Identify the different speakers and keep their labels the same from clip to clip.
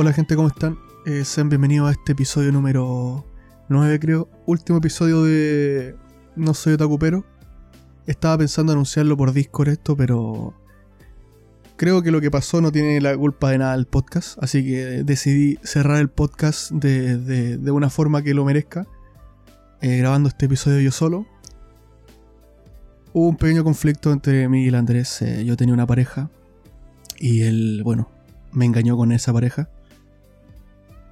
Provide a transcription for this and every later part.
Speaker 1: Hola gente, ¿cómo están? Eh, sean bienvenidos a este episodio número 9 creo. Último episodio de No Soy Otakupero. Estaba pensando anunciarlo por Discord esto, pero creo que lo que pasó no tiene la culpa de nada el podcast. Así que decidí cerrar el podcast de, de- una forma que lo merezca. eh, grabando este episodio yo solo. Hubo un pequeño conflicto entre mí y el Andrés. eh, yo tenía una pareja. Y él, bueno, me engañó con esa pareja.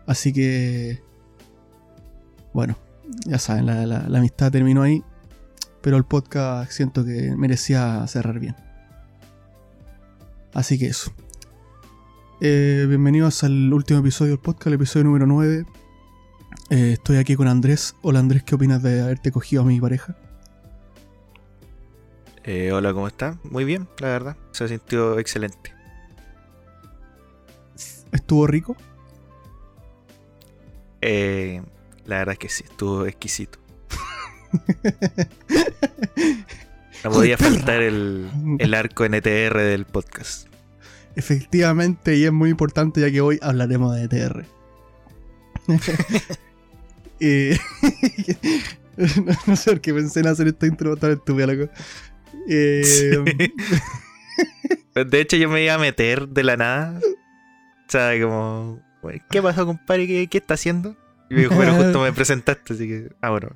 Speaker 1: Así que. Bueno, ya saben, la, la- la amistad terminó ahí. Pero el podcast siento que merecía cerrar bien. Así que eso. Eh, bienvenidos al último episodio del podcast, el episodio número 9. Eh, estoy aquí con Andrés. Hola Andrés, ¿qué opinas de haberte cogido a mi pareja?
Speaker 2: Eh, hola, ¿cómo está? Muy bien, la verdad. Se sintió excelente.
Speaker 1: ¿Estuvo rico?
Speaker 2: Eh, la verdad es que sí, estuvo exquisito. No podía faltar el, el arco NTR del podcast.
Speaker 1: Efectivamente, y es muy importante ya que hoy hablaremos de ETR. Eh, no, no sé por qué pensé en hacer esta intro tan estúpida, loco. Eh,
Speaker 2: De hecho, yo me iba a meter de la nada. O sea, como, "Güey, ¿qué pasó, compadre? ¿Qué, qué está haciendo? Y me dijo, pero justo me presentaste, así que. Ah, bueno.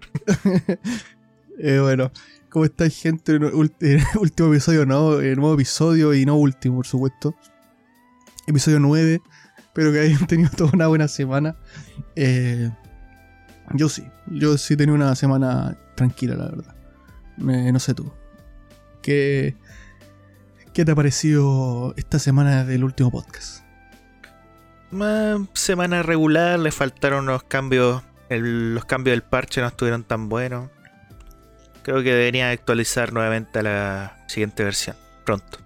Speaker 1: eh, bueno, ¿cómo estáis, gente? Último episodio, ¿no? Eh, nuevo episodio y no último, por supuesto. Episodio 9. Espero que hayan tenido toda una buena semana. Eh, yo sí, yo sí he tenido una semana tranquila, la verdad. Me- no sé tú. ¿Qué, ¿Qué te ha parecido esta semana del último podcast?
Speaker 2: Más semana regular, le faltaron unos cambios. los cambios del parche no estuvieron tan buenos. Creo que deberían actualizar nuevamente a la siguiente versión. Pronto.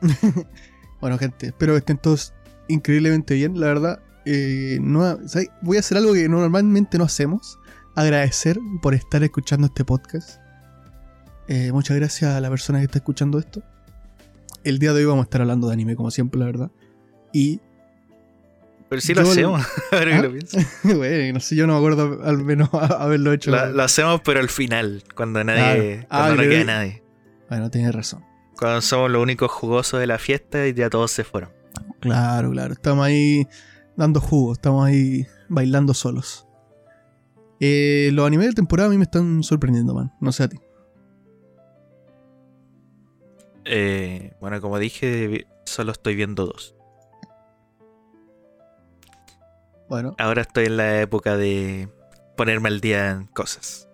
Speaker 1: Bueno, gente, espero que estén todos increíblemente bien, la verdad. eh, no. Voy a hacer algo que normalmente no hacemos. Agradecer por estar escuchando este podcast. Eh, muchas gracias a la persona que está escuchando esto. El día de hoy vamos a estar hablando de anime, como siempre, la verdad. Y,
Speaker 2: Pero sí lo
Speaker 1: Yo-
Speaker 2: hacemos, ahora
Speaker 1: ¿Ah?
Speaker 2: que lo pienso.
Speaker 1: bueno, no sé, yo no me acuerdo al menos haberlo hecho.
Speaker 2: Lo, lo hacemos, pero al final, cuando nadie.
Speaker 1: Claro. Ah,
Speaker 2: Cuando no
Speaker 1: que-
Speaker 2: queda nadie.
Speaker 1: Bueno, tienes razón.
Speaker 2: Cuando somos los únicos jugosos de la fiesta y ya todos se fueron.
Speaker 1: Claro, claro. Estamos ahí dando jugo, estamos ahí bailando solos. Eh, los animes de temporada a mí me están sorprendiendo, man. No sé a ti.
Speaker 2: Eh, bueno, como dije, solo estoy viendo dos.
Speaker 1: Bueno,
Speaker 2: Ahora estoy en la época de ponerme al día en cosas.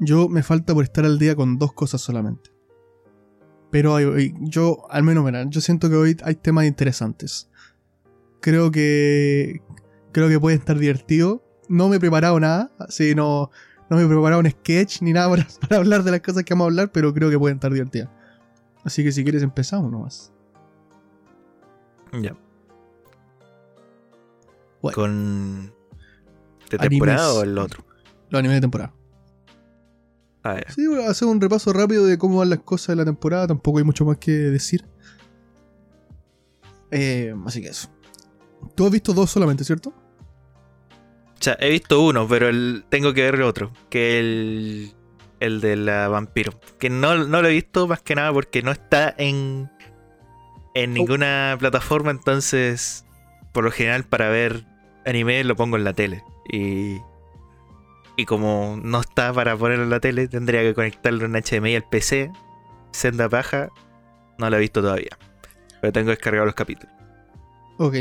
Speaker 1: yo me falta por estar al día con dos cosas solamente. Pero hay- yo, al menos, mira, yo siento que hoy hay temas interesantes. Creo que. Creo que puede estar divertido. No me he preparado nada, así no. No me he preparado un sketch ni nada para, para hablar de las cosas que vamos a hablar, pero creo que pueden estar divertidas. Así que si quieres empezamos nomás.
Speaker 2: Ya.
Speaker 1: Bueno.
Speaker 2: Con. ¿De
Speaker 1: Animes.
Speaker 2: temporada o el otro?
Speaker 1: Los animes de temporada.
Speaker 2: A ver.
Speaker 1: Sí, voy a hacer un repaso rápido de cómo van las cosas de la temporada. Tampoco hay mucho más que decir. Eh, así que eso. Tú has visto dos solamente, ¿cierto?
Speaker 2: O sea, he visto uno, pero el, tengo que ver el otro. Que el. El de la vampiro. Que no, no lo he visto más que nada porque no está en. En ninguna plataforma. Entonces. Por lo general, para ver anime lo pongo en la tele. Y. Y como no está para ponerlo en la tele, tendría que conectarlo en HDMI al PC. Senda paja. No lo he visto todavía. Pero tengo descargado los capítulos.
Speaker 1: Ok.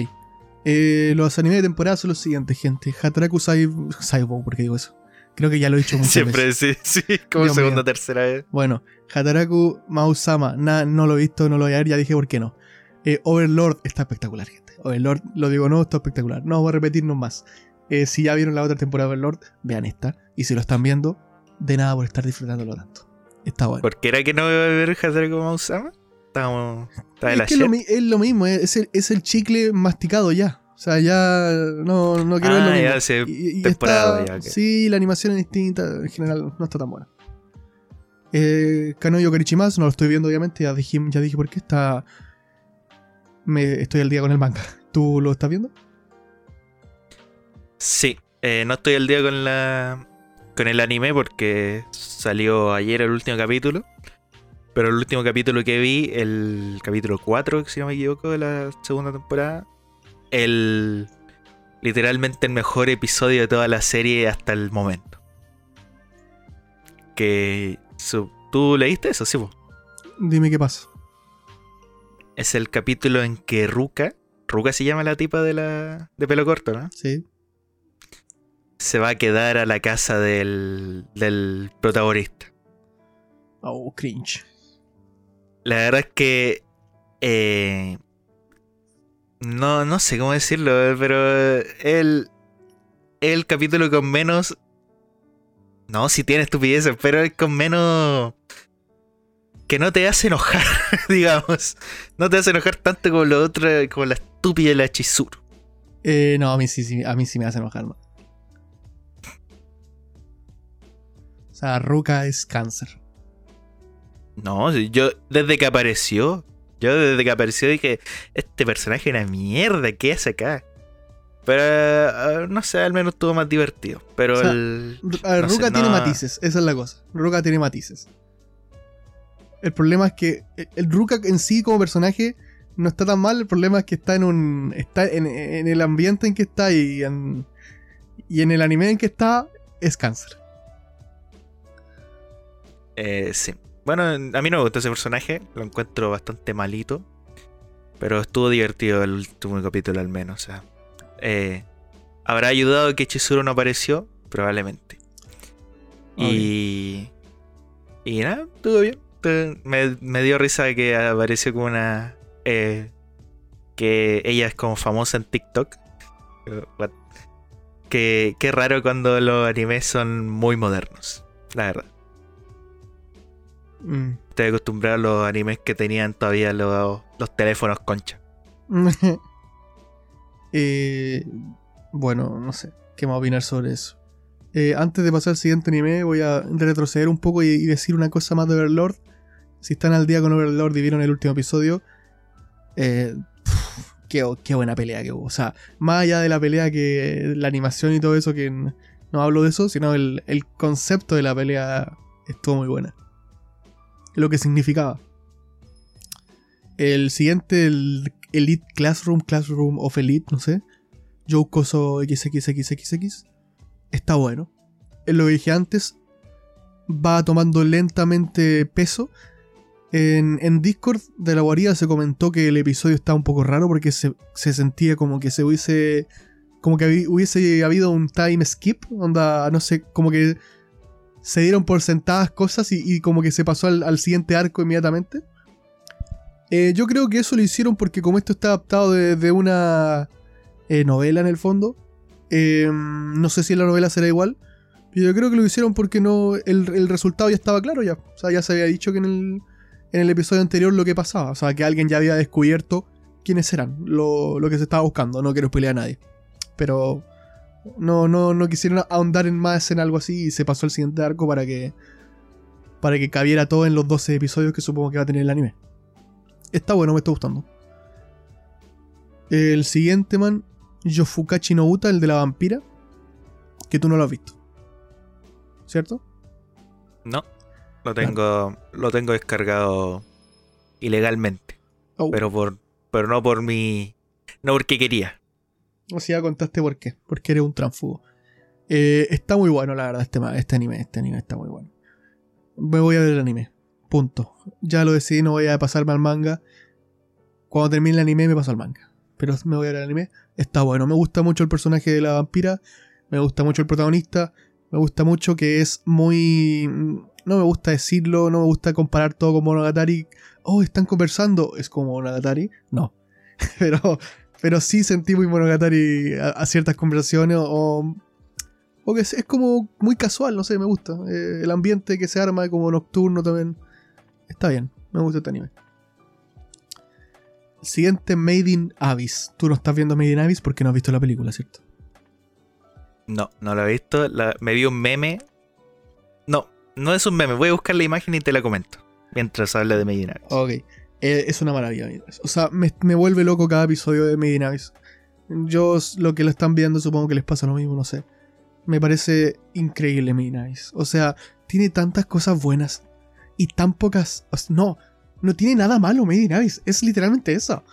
Speaker 1: Eh, los animes de temporada son los siguientes, gente. Hataraku Sai- Saibou, ¿por qué digo eso? Creo que ya lo he dicho muchas
Speaker 2: Siempre
Speaker 1: veces.
Speaker 2: sí, sí, como
Speaker 1: Dios
Speaker 2: segunda
Speaker 1: mío.
Speaker 2: o tercera vez.
Speaker 1: Bueno, Hataraku Mausama. Nah, no lo he visto, no lo voy a ver. Ya dije por qué no. Eh, Overlord está espectacular, gente. Overlord, lo digo no, está espectacular. No voy a repetirnos más. Eh, si ya vieron la otra temporada de Overlord, vean esta. Y si lo están viendo, de nada por estar disfrutándolo tanto. Está bueno.
Speaker 2: ¿Por qué era que no iba a ver Hataraku Mausama? Estábamos. Estaba de
Speaker 1: Es que es lo, es lo mismo, es el, es el chicle masticado ya. O sea, ya no, no quiero
Speaker 2: Ah,
Speaker 1: mismo.
Speaker 2: ya, sí,
Speaker 1: Y- y
Speaker 2: temporada
Speaker 1: está-
Speaker 2: ya, ok. Sí.
Speaker 1: La animación es distinta, en general no está tan buena. Eh, Kanoyo Karichimasu, no lo estoy viendo obviamente, ya dije, ya dije por qué está... Me, estoy al día con el manga. ¿Tú lo estás viendo?
Speaker 2: Sí, eh, no estoy al día con la con el anime porque salió ayer el último capítulo. Pero el último capítulo que vi, el capítulo 4, si no me equivoco, de la segunda temporada, el literalmente el mejor episodio de toda la serie hasta el momento. Que ¿tú leíste eso, sí?
Speaker 1: Dime qué pasa.
Speaker 2: Es el capítulo en que Ruka, Ruka se llama la tipa de la de pelo corto, ¿no?
Speaker 1: Sí.
Speaker 2: Se va a quedar a la casa del, del protagonista.
Speaker 1: Oh, cringe.
Speaker 2: La verdad es que. Eh, no, no sé cómo decirlo, pero el, el capítulo con menos. No, si tiene estupideces, pero es con menos. Que no te hace enojar, digamos. No te hace enojar tanto como lo otro, como la estúpida de la Chizuru.
Speaker 1: Eh, no, a mí sí, sí, a mí sí me hace enojar más. O sea, Ruka es cáncer.
Speaker 2: No, yo desde que apareció, yo desde que apareció dije, este personaje es una mierda, ¿qué hace acá? Pero ah, no sé, al menos estuvo más divertido. Pero el.
Speaker 1: Ruka tiene matices, esa es la cosa. Ruka tiene matices. El problema es que el, Ruka en sí como personaje no está tan mal, el problema es que está en un. está en, el ambiente en que está y en, y en el anime en que está, es cáncer.
Speaker 2: Eh, sí. Bueno, a mí no me gustó ese personaje, lo encuentro bastante malito. Pero estuvo divertido el último capítulo al menos. O sea, eh, ¿Habrá ayudado que Chizuru no apareció? Probablemente. Y. Y nada, estuvo bien. Me, dio risa que apareció como una. Eh, que ella es como famosa en TikTok. Que, qué raro cuando los animes son muy modernos, la verdad. Mm. Estoy acostumbrado a los animes que tenían todavía los, teléfonos concha.
Speaker 1: Eh, bueno, no sé. ¿Qué más opinar sobre eso? Eh, antes de pasar al siguiente anime, voy a retroceder un poco y, decir una cosa más de Overlord. Si están al día con Overlord y vieron el último episodio, eh, qué, buena pelea que hubo. O sea, más allá de la pelea que la animación y todo eso, que no hablo de eso, sino el, el concepto de la pelea estuvo muy buena lo que significaba. El siguiente, el Elite Classroom, Classroom of Elite, no sé. Joukoso XXXXX. Está bueno. Es lo que dije antes. Va tomando lentamente peso. En, Discord de la guarida se comentó que el episodio estaba un poco raro porque se, sentía como que se hubiese. Como que hubiese habido un time skip. Onda, no sé, como que se dieron por sentadas cosas y, como que se pasó al, siguiente arco inmediatamente. Eh, yo creo que eso lo hicieron porque como esto está adaptado de, una eh, novela en el fondo, eh, no sé si la novela será igual, pero yo creo que lo hicieron porque no el, resultado ya estaba claro ya. O sea, ya se había dicho que en el, en el episodio anterior lo que pasaba. O sea, que alguien ya había descubierto quiénes eran, lo, lo que se estaba buscando. No quiero pelear a nadie. Pero no, no, no quisieron ahondar en más en algo así y se pasó el siguiente arco para que. Para que cabiera todo en los 12 episodios que supongo que va a tener el anime. Está bueno, me está gustando. El siguiente man, Yofukachi no Uta, el de la vampira. Que tú no lo has visto. ¿Cierto?
Speaker 2: No. Lo tengo. Lo tengo descargado ilegalmente. Oh. Pero por. Pero no por mi. No porque quería.
Speaker 1: O sea, contaste por qué. Porque eres un transfugo. Eh, está muy bueno, la verdad, este, este anime. Este anime está muy bueno. Me voy a ver el anime. Punto. Ya lo decidí, no voy a pasarme al manga. Cuando termine el anime me paso al manga. Pero me voy a ver el anime. Está bueno. Me gusta mucho el personaje de la vampira. Me gusta mucho el protagonista. Me gusta mucho que es muy... No me gusta decirlo, no me gusta comparar todo con Monogatari. Oh, están conversando. Es como Monogatari. No. Pero pero sí sentí muy Monogatari a, ciertas conversaciones o, o que es, como muy casual, no sé, me gusta. Eh, el ambiente que se arma como nocturno también. Está bien, me gusta este anime. Siguiente, Made in Abyss. Tú no estás viendo Made in Abyss porque no has visto la película, ¿cierto?
Speaker 2: No, no la he visto. me vi un meme. No, es un meme. Voy a buscar la imagen y te la comento. Mientras habla de Made in Abyss.
Speaker 1: Ok. Eh, es una maravilla. O sea, me, vuelve loco cada episodio de Medinavis. Yo, lo que lo están viendo, supongo que les pasa lo mismo, no sé. Me parece increíble Midnight. O sea, tiene tantas cosas buenas y tan pocas. No, no tiene nada malo Made in Abyss. Es literalmente eso.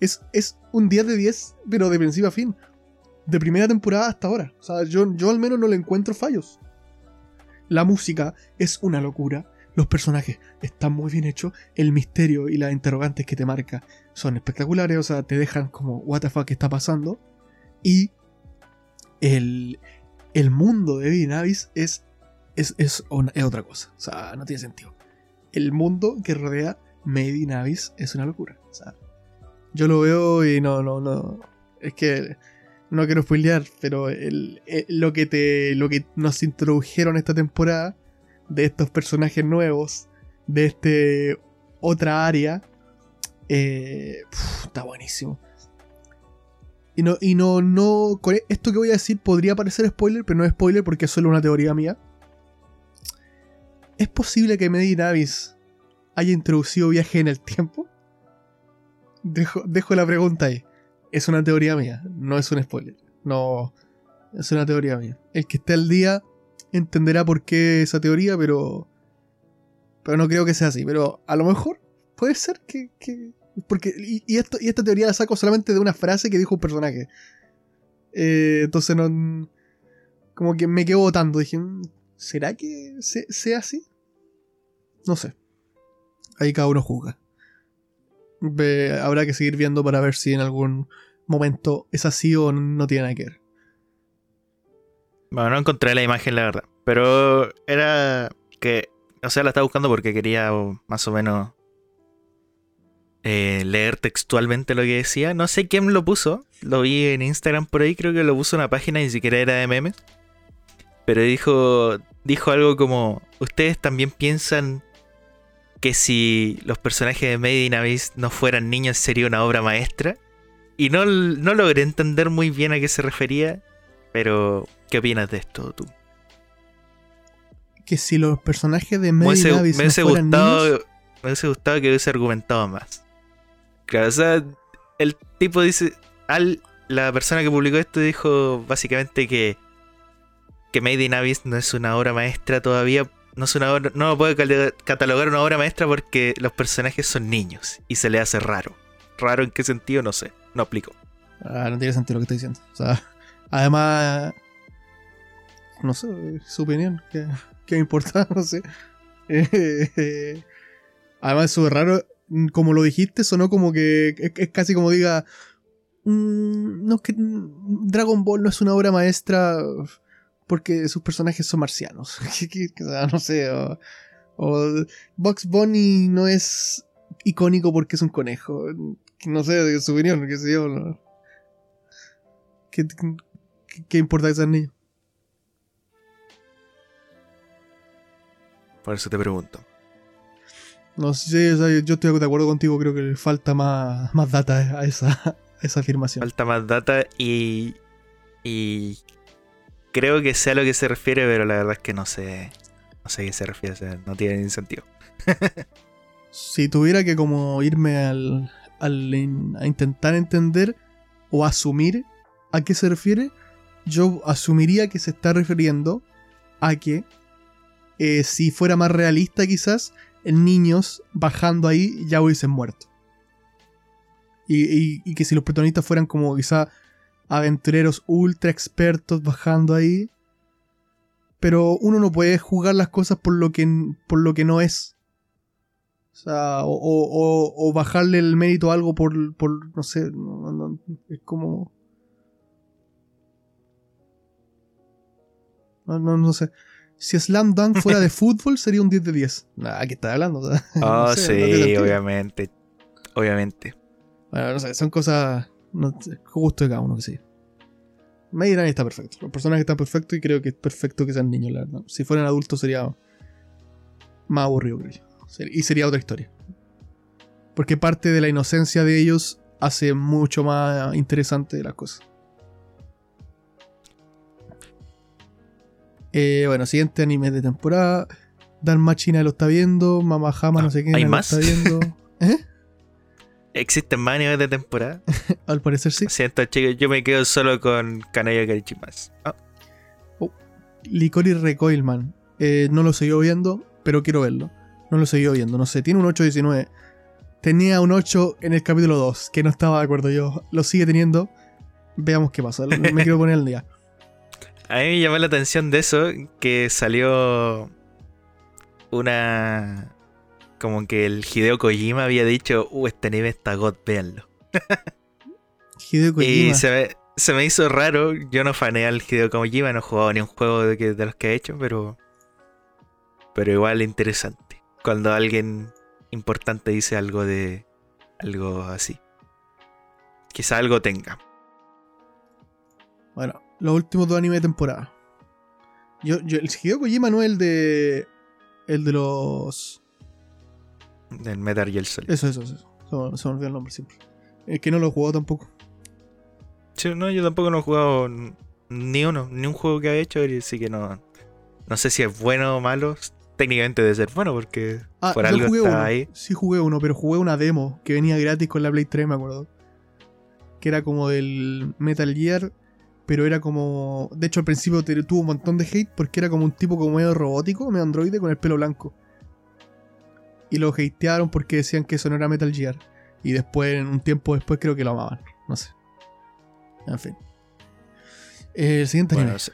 Speaker 1: Es, es un 10 de 10, pero de principio a fin. De primera temporada hasta ahora. O sea, yo, yo al menos no le encuentro fallos. La música es una locura. Los personajes están muy bien hechos. El misterio y las interrogantes que te marca son espectaculares. O sea, te dejan como, ¿What the fuck está pasando? Y el, el mundo de in Abyss es, es, es, es otra cosa. O sea, no tiene sentido el mundo que rodea Made Abyss es una locura. O sea, yo lo veo y no, no, no. Es que no quiero spoilear, pero lo, que te, lo que nos introdujeron esta temporada de estos personajes nuevos, de este otra área, eh, está buenísimo. Y no, y no, no, esto que voy a decir podría parecer spoiler, pero no es spoiler porque es solo una teoría mía. ¿Es posible que Medinavis haya introducido viaje en el tiempo? Dejo, dejo, la pregunta ahí. Es una teoría mía, no es un spoiler. No, es una teoría mía. El que esté al día entenderá por qué esa teoría, pero. Pero no creo que sea así. Pero a lo mejor puede ser que. porque, y, esto, y esta teoría la saco solamente de una frase que dijo un personaje. Eh, entonces no. Como que me quedo votando. Dije, ¿será que sea así? No sé. Ahí cada uno juzga. Habrá que seguir viendo para ver si en algún momento es así o no tiene nada que ver.
Speaker 2: Bueno, no encontré la imagen, la verdad. Pero era que. O sea, la estaba buscando porque quería más o menos eh, leer textualmente lo que decía. No sé quién lo puso. Lo vi en Instagram por ahí. Creo que lo puso en una página, ni siquiera era de memes. Pero dijo, dijo algo como: Ustedes también piensan que si los personajes de Made in Abyss no fueran niños sería una obra maestra. Y no, no logré entender muy bien a qué se refería, pero ¿qué opinas de esto tú?
Speaker 1: Que si los personajes de Made in Abyss
Speaker 2: no fueran niños... Me hubiese gustado que hubiese argumentado más. Claro, o sea, el tipo dice... Al, la persona que publicó esto dijo básicamente que que Made in Abyss no es una obra maestra todavía no es una obra, no puede catalogar una obra maestra porque los personajes son niños y se le hace raro. ¿Raro en qué sentido? No sé, no aplico.
Speaker 1: Ah, no tiene sentido lo que estoy diciendo. O sea, además, no sé, su opinión, ¿qué, me importa? No sé. además, eso es raro, como lo dijiste, sonó como que es, casi como diga, mm, no, que Dragon Ball no es una obra maestra porque sus personajes son marcianos. no sé, o, o Box Bunny no es icónico porque es un conejo. No sé, de su opinión, qué sé yo. ¿Qué, qué, importa que sea niño?
Speaker 2: Por eso te pregunto.
Speaker 1: No sé, yo estoy de acuerdo contigo, creo que le falta más, más data a esa, a esa afirmación.
Speaker 2: Falta más data y, y creo que sé a lo que se refiere, pero la verdad es que no sé. No sé a qué se refiere, no tiene ningún sentido.
Speaker 1: si tuviera que como irme al, al a intentar entender o asumir a qué se refiere, yo asumiría que se está refiriendo a que eh, si fuera más realista quizás, niños bajando ahí ya hubiesen muerto. Y, y, que si los protagonistas fueran como quizá aventureros ultra expertos bajando ahí. Pero uno no puede jugar las cosas por lo que, por lo que no es. O sea, o, bajarle el mérito a algo por, por no sé, es como... No, no, no sé. Si Slam Dunk fuera de fútbol, sería un 10 de 10. Nada, ¿qué estás hablando?
Speaker 2: oh, sí, obviamente. Obviamente.
Speaker 1: Bueno, no sé, son cosas no, gusto de cada uno que sí. Made está perfecto. Los personajes están perfectos y creo que es perfecto que sean niños, la verdad. Si fueran adultos sería más aburrido, creo yo. Y sería otra historia. Porque parte de la inocencia de ellos hace mucho más interesante las cosas. Eh, bueno, siguiente anime de temporada. Dan Machina lo está viendo. Mamá Hama no sé qué
Speaker 2: ¿Hay más?
Speaker 1: está viendo. ¿Eh?
Speaker 2: ¿Existen más animes de temporada?
Speaker 1: Al parecer sí.
Speaker 2: Siento, chicos, yo me quedo solo con Kanaya Karichimas. Ah,
Speaker 1: Licorice Recoilman. Eh, no lo seguí viendo, pero quiero verlo. No lo seguí viendo, no sé. Tiene un 8.19. Tenía un 8 en el capítulo 2, que no estaba de acuerdo yo. Lo sigue teniendo. Veamos qué pasa. Me quiero poner al día.
Speaker 2: A mí me llamó la atención de eso, que salió una... Como que el Hideo Kojima había dicho, uh, este anime está god, véanlo.
Speaker 1: Hideo
Speaker 2: Y
Speaker 1: Kojima.
Speaker 2: se me, se me hizo raro, yo no fané al Hideo Kojima, no he jugado ni un juego de, que- de los que ha hecho, pero... Pero igual interesante. Cuando alguien importante dice algo de... Algo así. Quizá algo tenga.
Speaker 1: Bueno, los últimos dos animes de temporada. Yo, yo, el Hideo Kojima no es el de. El de los.
Speaker 2: Del Metal Gear Solid.
Speaker 1: Eso, eso, eso. Se me, se me olvidó el nombre siempre. Es que no lo he jugado tampoco.
Speaker 2: Sí, no, yo tampoco no he jugado ni uno, ni un juego que ha hecho, así que no. No sé si es bueno o malo. Técnicamente debe ser bueno porque
Speaker 1: Ah,
Speaker 2: por algo
Speaker 1: jugué
Speaker 2: está
Speaker 1: uno.
Speaker 2: ahí.
Speaker 1: Sí, jugué uno, pero jugué una demo que venía gratis con la Play 3, me acuerdo. Que era como del Metal Gear, pero era como. De hecho, al principio tuvo un montón de hate porque era como un tipo como medio robótico, medio androide con el pelo blanco. Y lo hatearon porque decían que eso no era Metal Gear. Y después, en un tiempo después, creo que lo amaban. No sé. En fin. Eh, el siguiente
Speaker 2: Bueno,
Speaker 1: anime.
Speaker 2: sí.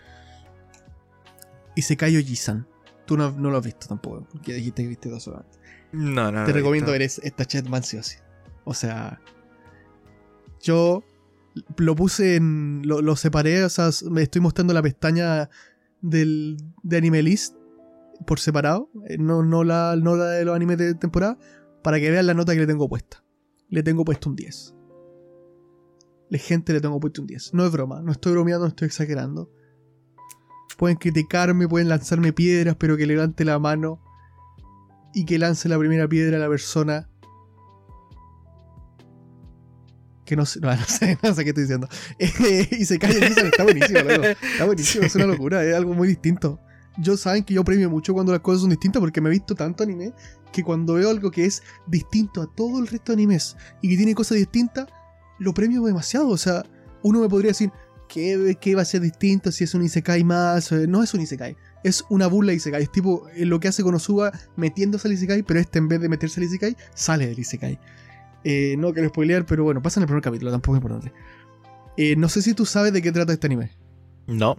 Speaker 1: Isekai Oji-san. Tú no, no lo has visto tampoco, porque dijiste que viste dos solamente.
Speaker 2: no, no.
Speaker 1: Te
Speaker 2: no,
Speaker 1: recomiendo ver es- esta Chatman sí o sí. O sea, yo lo puse en. Lo, lo separé, o sea, me estoy mostrando la pestaña del, de Anime List por separado, eh, no, no, la, no la de los animes de temporada, para que vean la nota que le tengo puesta. Le tengo puesto un 10. Le gente le tengo puesto un 10. No es broma, no estoy bromeando, no estoy exagerando. Pueden criticarme, pueden lanzarme piedras, pero que levante la mano y que lance la primera piedra a la persona que no sé, no, sé, no sé qué estoy diciendo. Y se cae y está buenísimo. Está buenísimo, es una locura, es algo muy distinto. Yo saben que yo premio mucho cuando las cosas son distintas porque me he visto tanto anime que cuando veo algo que es distinto a todo el resto de animes y que tiene cosas distintas, lo premio demasiado. O sea, uno me podría decir, ¿qué, qué va a ser distinto si es un Isekai más? Eh, No es un Isekai, es una burla de Isekai. Es tipo eh, lo que hace Konosuba metiéndose al Isekai, pero este en vez de meterse al Isekai, sale del Isekai. Eh, no quiero spoilear, pero bueno, pasa en el primer capítulo, tampoco es importante. Eh, no sé si tú sabes de qué trata este anime.
Speaker 2: No.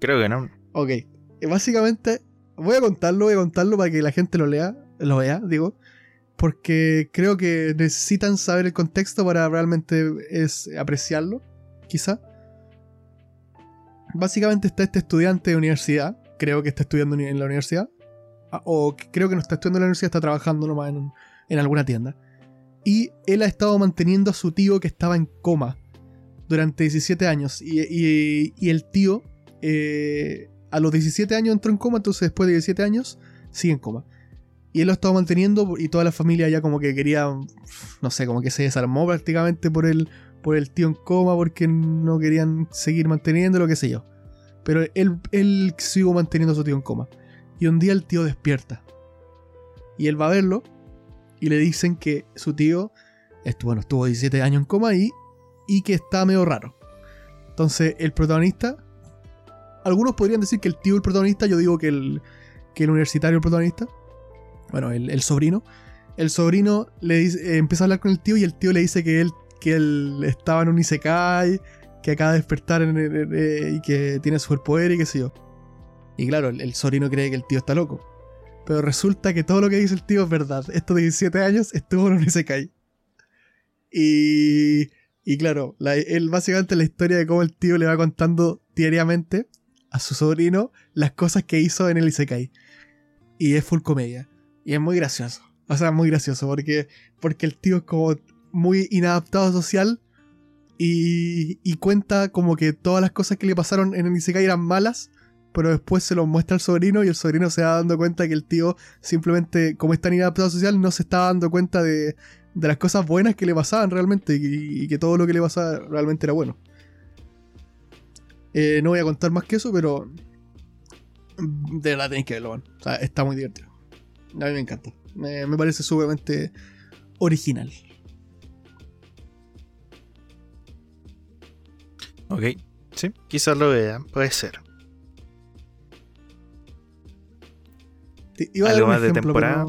Speaker 2: Creo que no.
Speaker 1: Ok, eh, básicamente voy a contarlo, voy a contarlo para que la gente lo lea, lo vea, digo, porque creo que necesitan saber el contexto para realmente es apreciarlo, quizá. Básicamente está este estudiante de universidad, creo que está estudiando en la universidad, ah, o creo que no está estudiando en la universidad, está trabajando nomás en, en alguna tienda. Y él ha estado manteniendo a su tío que estaba en coma durante 17 años. Y, y- y el tío eh, a los 17 años entró en coma, entonces después de 17 años sigue en coma. Y él lo ha estado manteniendo y toda la familia ya como que quería, no sé, como que se desarmó prácticamente por el, por el tío en coma porque no querían seguir manteniendo, lo que sé yo. Pero él, él siguió manteniendo a su tío en coma. Y un día el tío despierta. Y él va a verlo y le dicen que su tío estuvo, bueno, estuvo 17 años en coma y, y que está medio raro. Entonces el protagonista algunos podrían decir que el tío el protagonista, yo digo que el, que el universitario el protagonista. Bueno, el, el sobrino. El sobrino le eh, empieza a hablar con el tío y el tío le dice que él, que él estaba en un Isekai, que acaba de despertar eh, y que tiene superpoder y qué sé yo. Y claro, el, el sobrino cree que el tío está loco. Pero resulta que todo lo que dice el tío es verdad. Estos 17 años estuvo en un Isekai. Y, y claro, la- él básicamente la historia de cómo el tío le va contando diariamente a su sobrino las cosas que hizo en el Isekai. Y es full comedia. Y es muy gracioso. O sea, muy gracioso porque, porque el tío es como muy inadaptado social y, y cuenta como que todas las cosas que le pasaron en el Isekai eran malas, pero después se lo muestra al sobrino y el sobrino se va dando cuenta que el tío simplemente, como es tan inadaptado social, no se estaba dando cuenta de, de las cosas buenas que le pasaban realmente y que todo lo que le pasaba realmente era bueno. Eh, no voy a contar más que eso, pero de verdad tenéis que verlo, man. O sea, está muy divertido. A mí me encanta. Me, me parece sumamente, original.
Speaker 2: Ok, sí, quizás lo vean, puede ser.
Speaker 1: Te- iba
Speaker 2: ¿Algo más de temporada?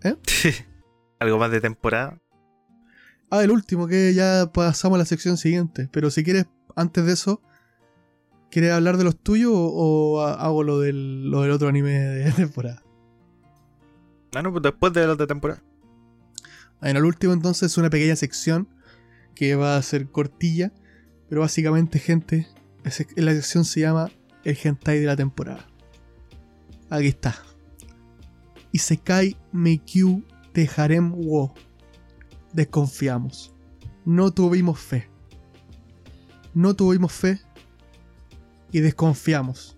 Speaker 1: pero-
Speaker 2: Algo más de temporada.
Speaker 1: Ah, el último, que ya pasamos a la sección siguiente. Pero si quieres, antes de eso, ¿quieres hablar de los tuyos o, o ha- hago lo del, lo del otro anime de temporada?
Speaker 2: Ah, no, pues después de los de temporada.
Speaker 1: En el último, entonces, es una pequeña sección que va a ser cortilla. Pero básicamente, gente, la sección se llama El hentai de la temporada. Aquí está. Isekai Meikyu de Harem Wo. Desconfiamos. No tuvimos fe. No tuvimos fe y desconfiamos.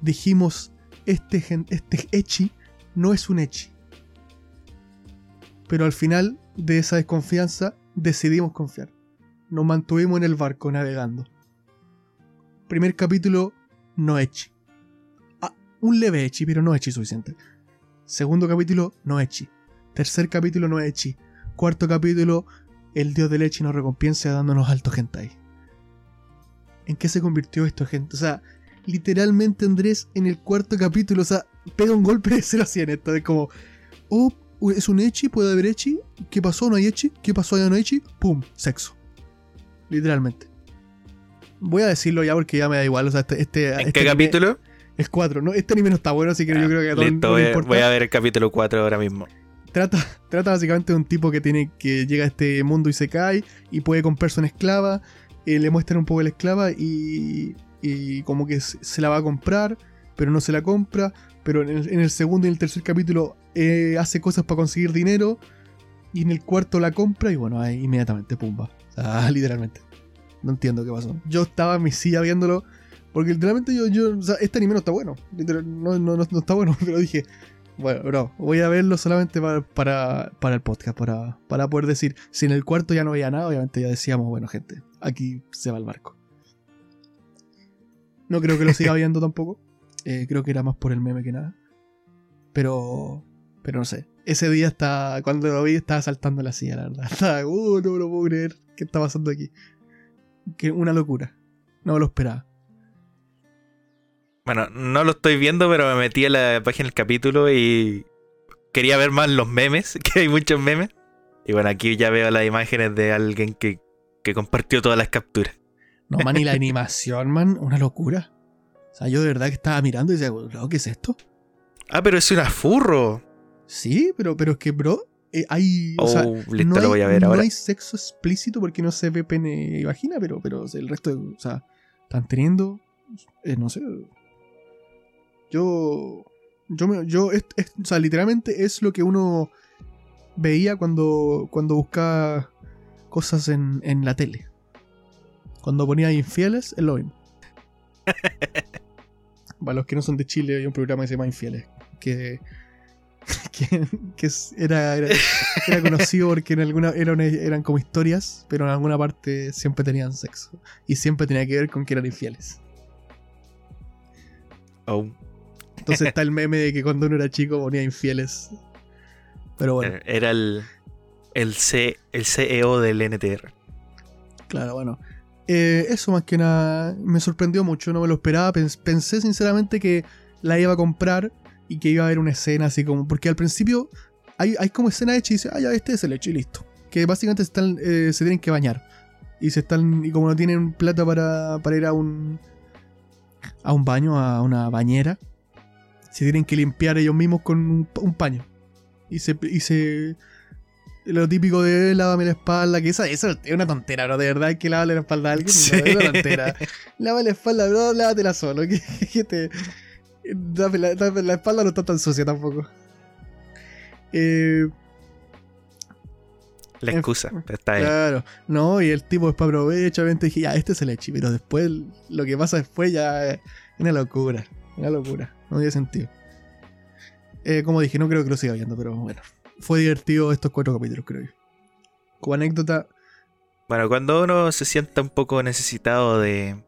Speaker 1: Dijimos, este, este Echi no es un Echi. Pero al final de esa desconfianza decidimos confiar. Nos mantuvimos en el barco navegando. Primer capítulo, no Echi. Ah, un leve Echi, pero no Echi suficiente. Segundo capítulo, no Echi. Tercer capítulo, no Echi. Cuarto capítulo, el dios del Echi nos recompensa dándonos alto hentai. ¿En qué se convirtió esto, gente? O sea, literalmente Andrés en el cuarto capítulo, o sea, pega un golpe de 0 a 100 esto. Es como, oh, es un Echi, puede haber Echi. ¿Qué pasó? ¿No hay Echi? ¿Qué pasó? ¿Ya no hay Echi? ¡Pum! Sexo. Literalmente. Voy a decirlo ya porque ya me da igual. O sea, este, este,
Speaker 2: ¿En
Speaker 1: este
Speaker 2: qué
Speaker 1: anime
Speaker 2: capítulo?
Speaker 1: Es 4, ¿no? Este anime no está bueno, así que yo creo que
Speaker 2: Listo, voy, voy a ver el capítulo 4 ahora mismo.
Speaker 1: Trata, trata básicamente de un tipo que tiene que llega a este mundo y se cae y puede comprarse una esclava. Eh, le muestran un poco la esclava y, como que se la va a comprar, pero no se la compra. Pero en el, segundo y en el tercer capítulo eh, hace cosas para conseguir dinero. Y en el cuarto la compra y bueno, ahí inmediatamente pumba. Literalmente. No entiendo qué pasó. Yo estaba en mi silla viéndolo. Porque literalmente yo, yo o sea, este anime no está bueno. No, no, no, no está bueno. Pero dije, bueno, bro, voy a verlo solamente para, para, para el podcast, para, para poder decir, si en el cuarto ya no veía nada, obviamente ya decíamos, bueno, gente, aquí se va el barco. No creo que lo siga viendo tampoco. Eh, creo que era más por el meme que nada. Pero, pero no sé. Ese día está, cuando lo vi, estaba saltando la silla, la verdad. Estaba, uh, no me lo puedo creer. ¿Qué está pasando aquí? Que una locura. No me lo esperaba.
Speaker 2: Bueno, no lo estoy viendo, pero me metí a la página del capítulo y quería ver más los memes, que hay muchos memes. Y bueno, aquí ya veo las imágenes de alguien que, que compartió todas las capturas.
Speaker 1: No, man, y la animación, man, una locura. O sea, yo de verdad que estaba mirando y decía, bro, ¿qué es esto?
Speaker 2: Ah, pero es una furro.
Speaker 1: Sí, pero, pero es que, bro, eh, hay.
Speaker 2: Oh,
Speaker 1: o sea,
Speaker 2: listo,
Speaker 1: no
Speaker 2: lo
Speaker 1: hay,
Speaker 2: voy a ver
Speaker 1: no
Speaker 2: ahora.
Speaker 1: hay sexo explícito porque no se ve pene y vagina, pero, pero el resto, de- o sea, están teniendo. eh, no sé. Yo. Yo, me- yo es- es- o sea, literalmente es lo que uno veía cuando, cuando buscaba cosas en, en la tele. Cuando ponía infieles, es lo mismo. Para los que no son de Chile, hay un programa que se llama Infieles. Que, que, era, era, era conocido porque en alguna, eran, eran como historias, pero en alguna parte siempre tenían sexo. Y siempre tenía que ver con que eran infieles.
Speaker 2: Oh,
Speaker 1: Entonces está el meme de que cuando uno era chico ponía infieles. Pero bueno,
Speaker 2: Era el, el, C, el CEO del NTR.
Speaker 1: claro, bueno. Eh, eso más que nada me sorprendió mucho, no me lo esperaba. Pens- pensé sinceramente que la iba a comprar y que iba a haber una escena así como. Porque al principio hay, hay como escena hecha y dice, ah, ya, este es el hecho y listo. Que básicamente están, eh, se tienen que bañar. Y se están. Y como no tienen plata para, para ir a un. a un baño, a una bañera. Se tienen que limpiar ellos mismos con un, un paño. Y se. Y se lo típico de lávame la espalda, que esa, eso es una tontera, bro. De verdad que lavarle la espalda a alguien.
Speaker 2: Sí.
Speaker 1: Es una tontera. Lávame la espalda, bro, lávatela solo. Que, que te. Dame la, dame la espalda no está tan sucia tampoco. Eh,
Speaker 2: La
Speaker 1: En-
Speaker 2: excusa, está ahí.
Speaker 1: Claro, no, y el tipo después aprovecha, obviamente dije, ya, este es el Echi, pero después lo que pasa después ya es una locura, una locura, no tiene sentido. Eh, como dije, no creo que lo siga viendo, pero bueno, fue divertido estos cuatro capítulos, creo yo. Como anécdota,
Speaker 2: Bueno, cuando uno se sienta un poco necesitado de.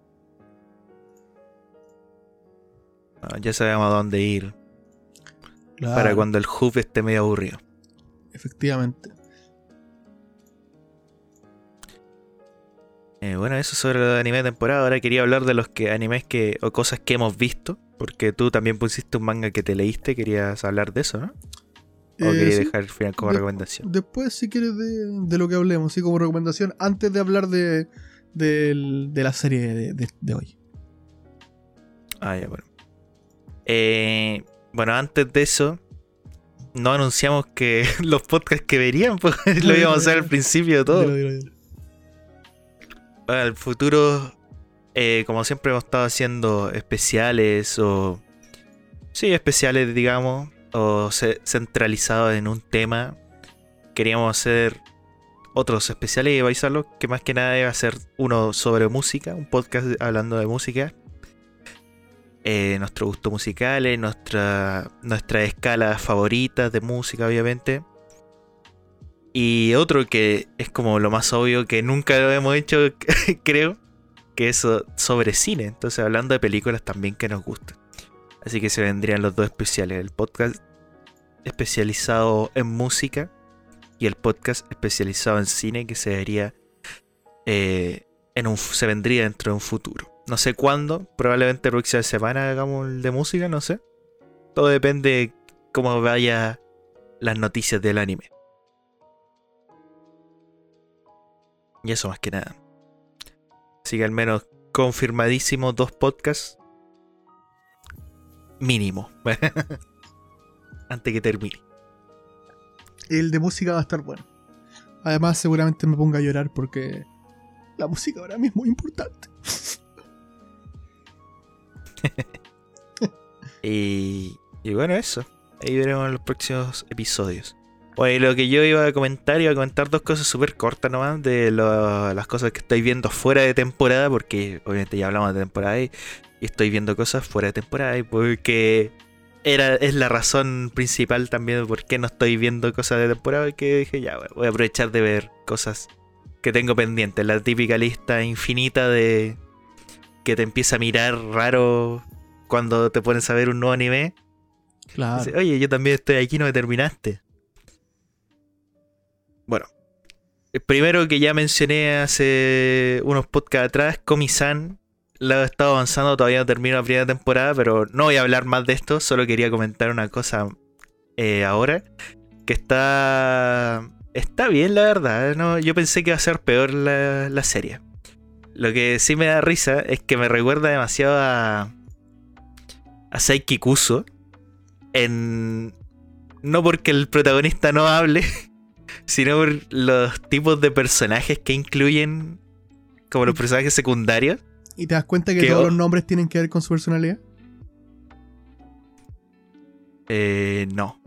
Speaker 2: No, ya sabemos a dónde ir.
Speaker 1: claro,
Speaker 2: Para cuando el hub esté medio aburrido.
Speaker 1: efectivamente.
Speaker 2: Eh, bueno, eso sobre el anime de temporada. Ahora quería hablar de los que animes que o cosas que hemos visto, porque tú también pusiste un manga que te leíste, querías hablar de eso, ¿no? ¿O
Speaker 1: Eh,
Speaker 2: querías
Speaker 1: sí,
Speaker 2: dejar al final como
Speaker 1: de-
Speaker 2: recomendación?
Speaker 1: Después, si quieres, de, de lo que hablemos, así como recomendación, antes de hablar de, la serie de, hoy.
Speaker 2: Ah, ya, bueno. Eh, bueno, antes de eso, no anunciamos que los podcasts que verían, pues lo íbamos a hacer al principio de todo. Para el futuro, eh, como siempre hemos estado haciendo especiales o... Sí, especiales, digamos, o ce- centralizados en un tema. Queríamos hacer otros especiales y avisarlo que más que nada iba a ser uno sobre música, un podcast hablando de música. Eh, nuestros gustos musicales, nuestra, nuestra escala favorita de música, obviamente. Y otro que es como lo más obvio que nunca lo hemos hecho, creo, que es so- sobre cine. Entonces, hablando de películas también que nos gustan. Así que se vendrían los dos especiales: el podcast especializado en música y el podcast especializado en cine, que se vería eh, en un, se vendría dentro de un futuro. No sé cuándo, probablemente próxima semana hagamos el de música, no sé. Todo depende de cómo vaya las noticias del anime. Y eso más que nada. Así que al menos confirmadísimo dos podcasts. Mínimo. Antes que termine.
Speaker 1: El de música va a estar bueno. Además, seguramente me ponga a llorar porque la música ahora mismo es importante.
Speaker 2: Y, y bueno, eso. Ahí veremos los próximos episodios. Oye, lo que yo iba a comentar, iba a comentar dos cosas súper cortas nomás de lo- las cosas que estoy viendo fuera de temporada, porque obviamente ya hablamos de temporada y, y estoy viendo cosas fuera de temporada, y porque era, es la razón principal también de por qué no estoy viendo cosas de temporada, que dije ya, voy a aprovechar de ver cosas que tengo pendientes, la típica lista infinita de que te empieza a mirar raro cuando te pones a ver un nuevo anime.
Speaker 1: Claro.
Speaker 2: Dice, Oye, yo también estoy aquí, no me terminaste. Bueno, el primero que ya mencioné hace unos podcasts atrás, Komi-san. La he estado avanzando, todavía no termino la primera temporada, pero no voy a hablar más de esto, solo quería comentar una cosa eh, ahora. Que está. Está bien, la verdad. ¿no? Yo pensé que iba a ser peor la, la serie. Lo que sí me da risa es que me recuerda demasiado a. a Saiki Kuso. En. No porque el protagonista no hable, sino por los tipos de personajes que incluyen. Como los personajes secundarios.
Speaker 1: ¿Y te das cuenta que
Speaker 2: ¿Qué
Speaker 1: todos
Speaker 2: o-
Speaker 1: los nombres tienen que ver con su personalidad?
Speaker 2: Eh, no.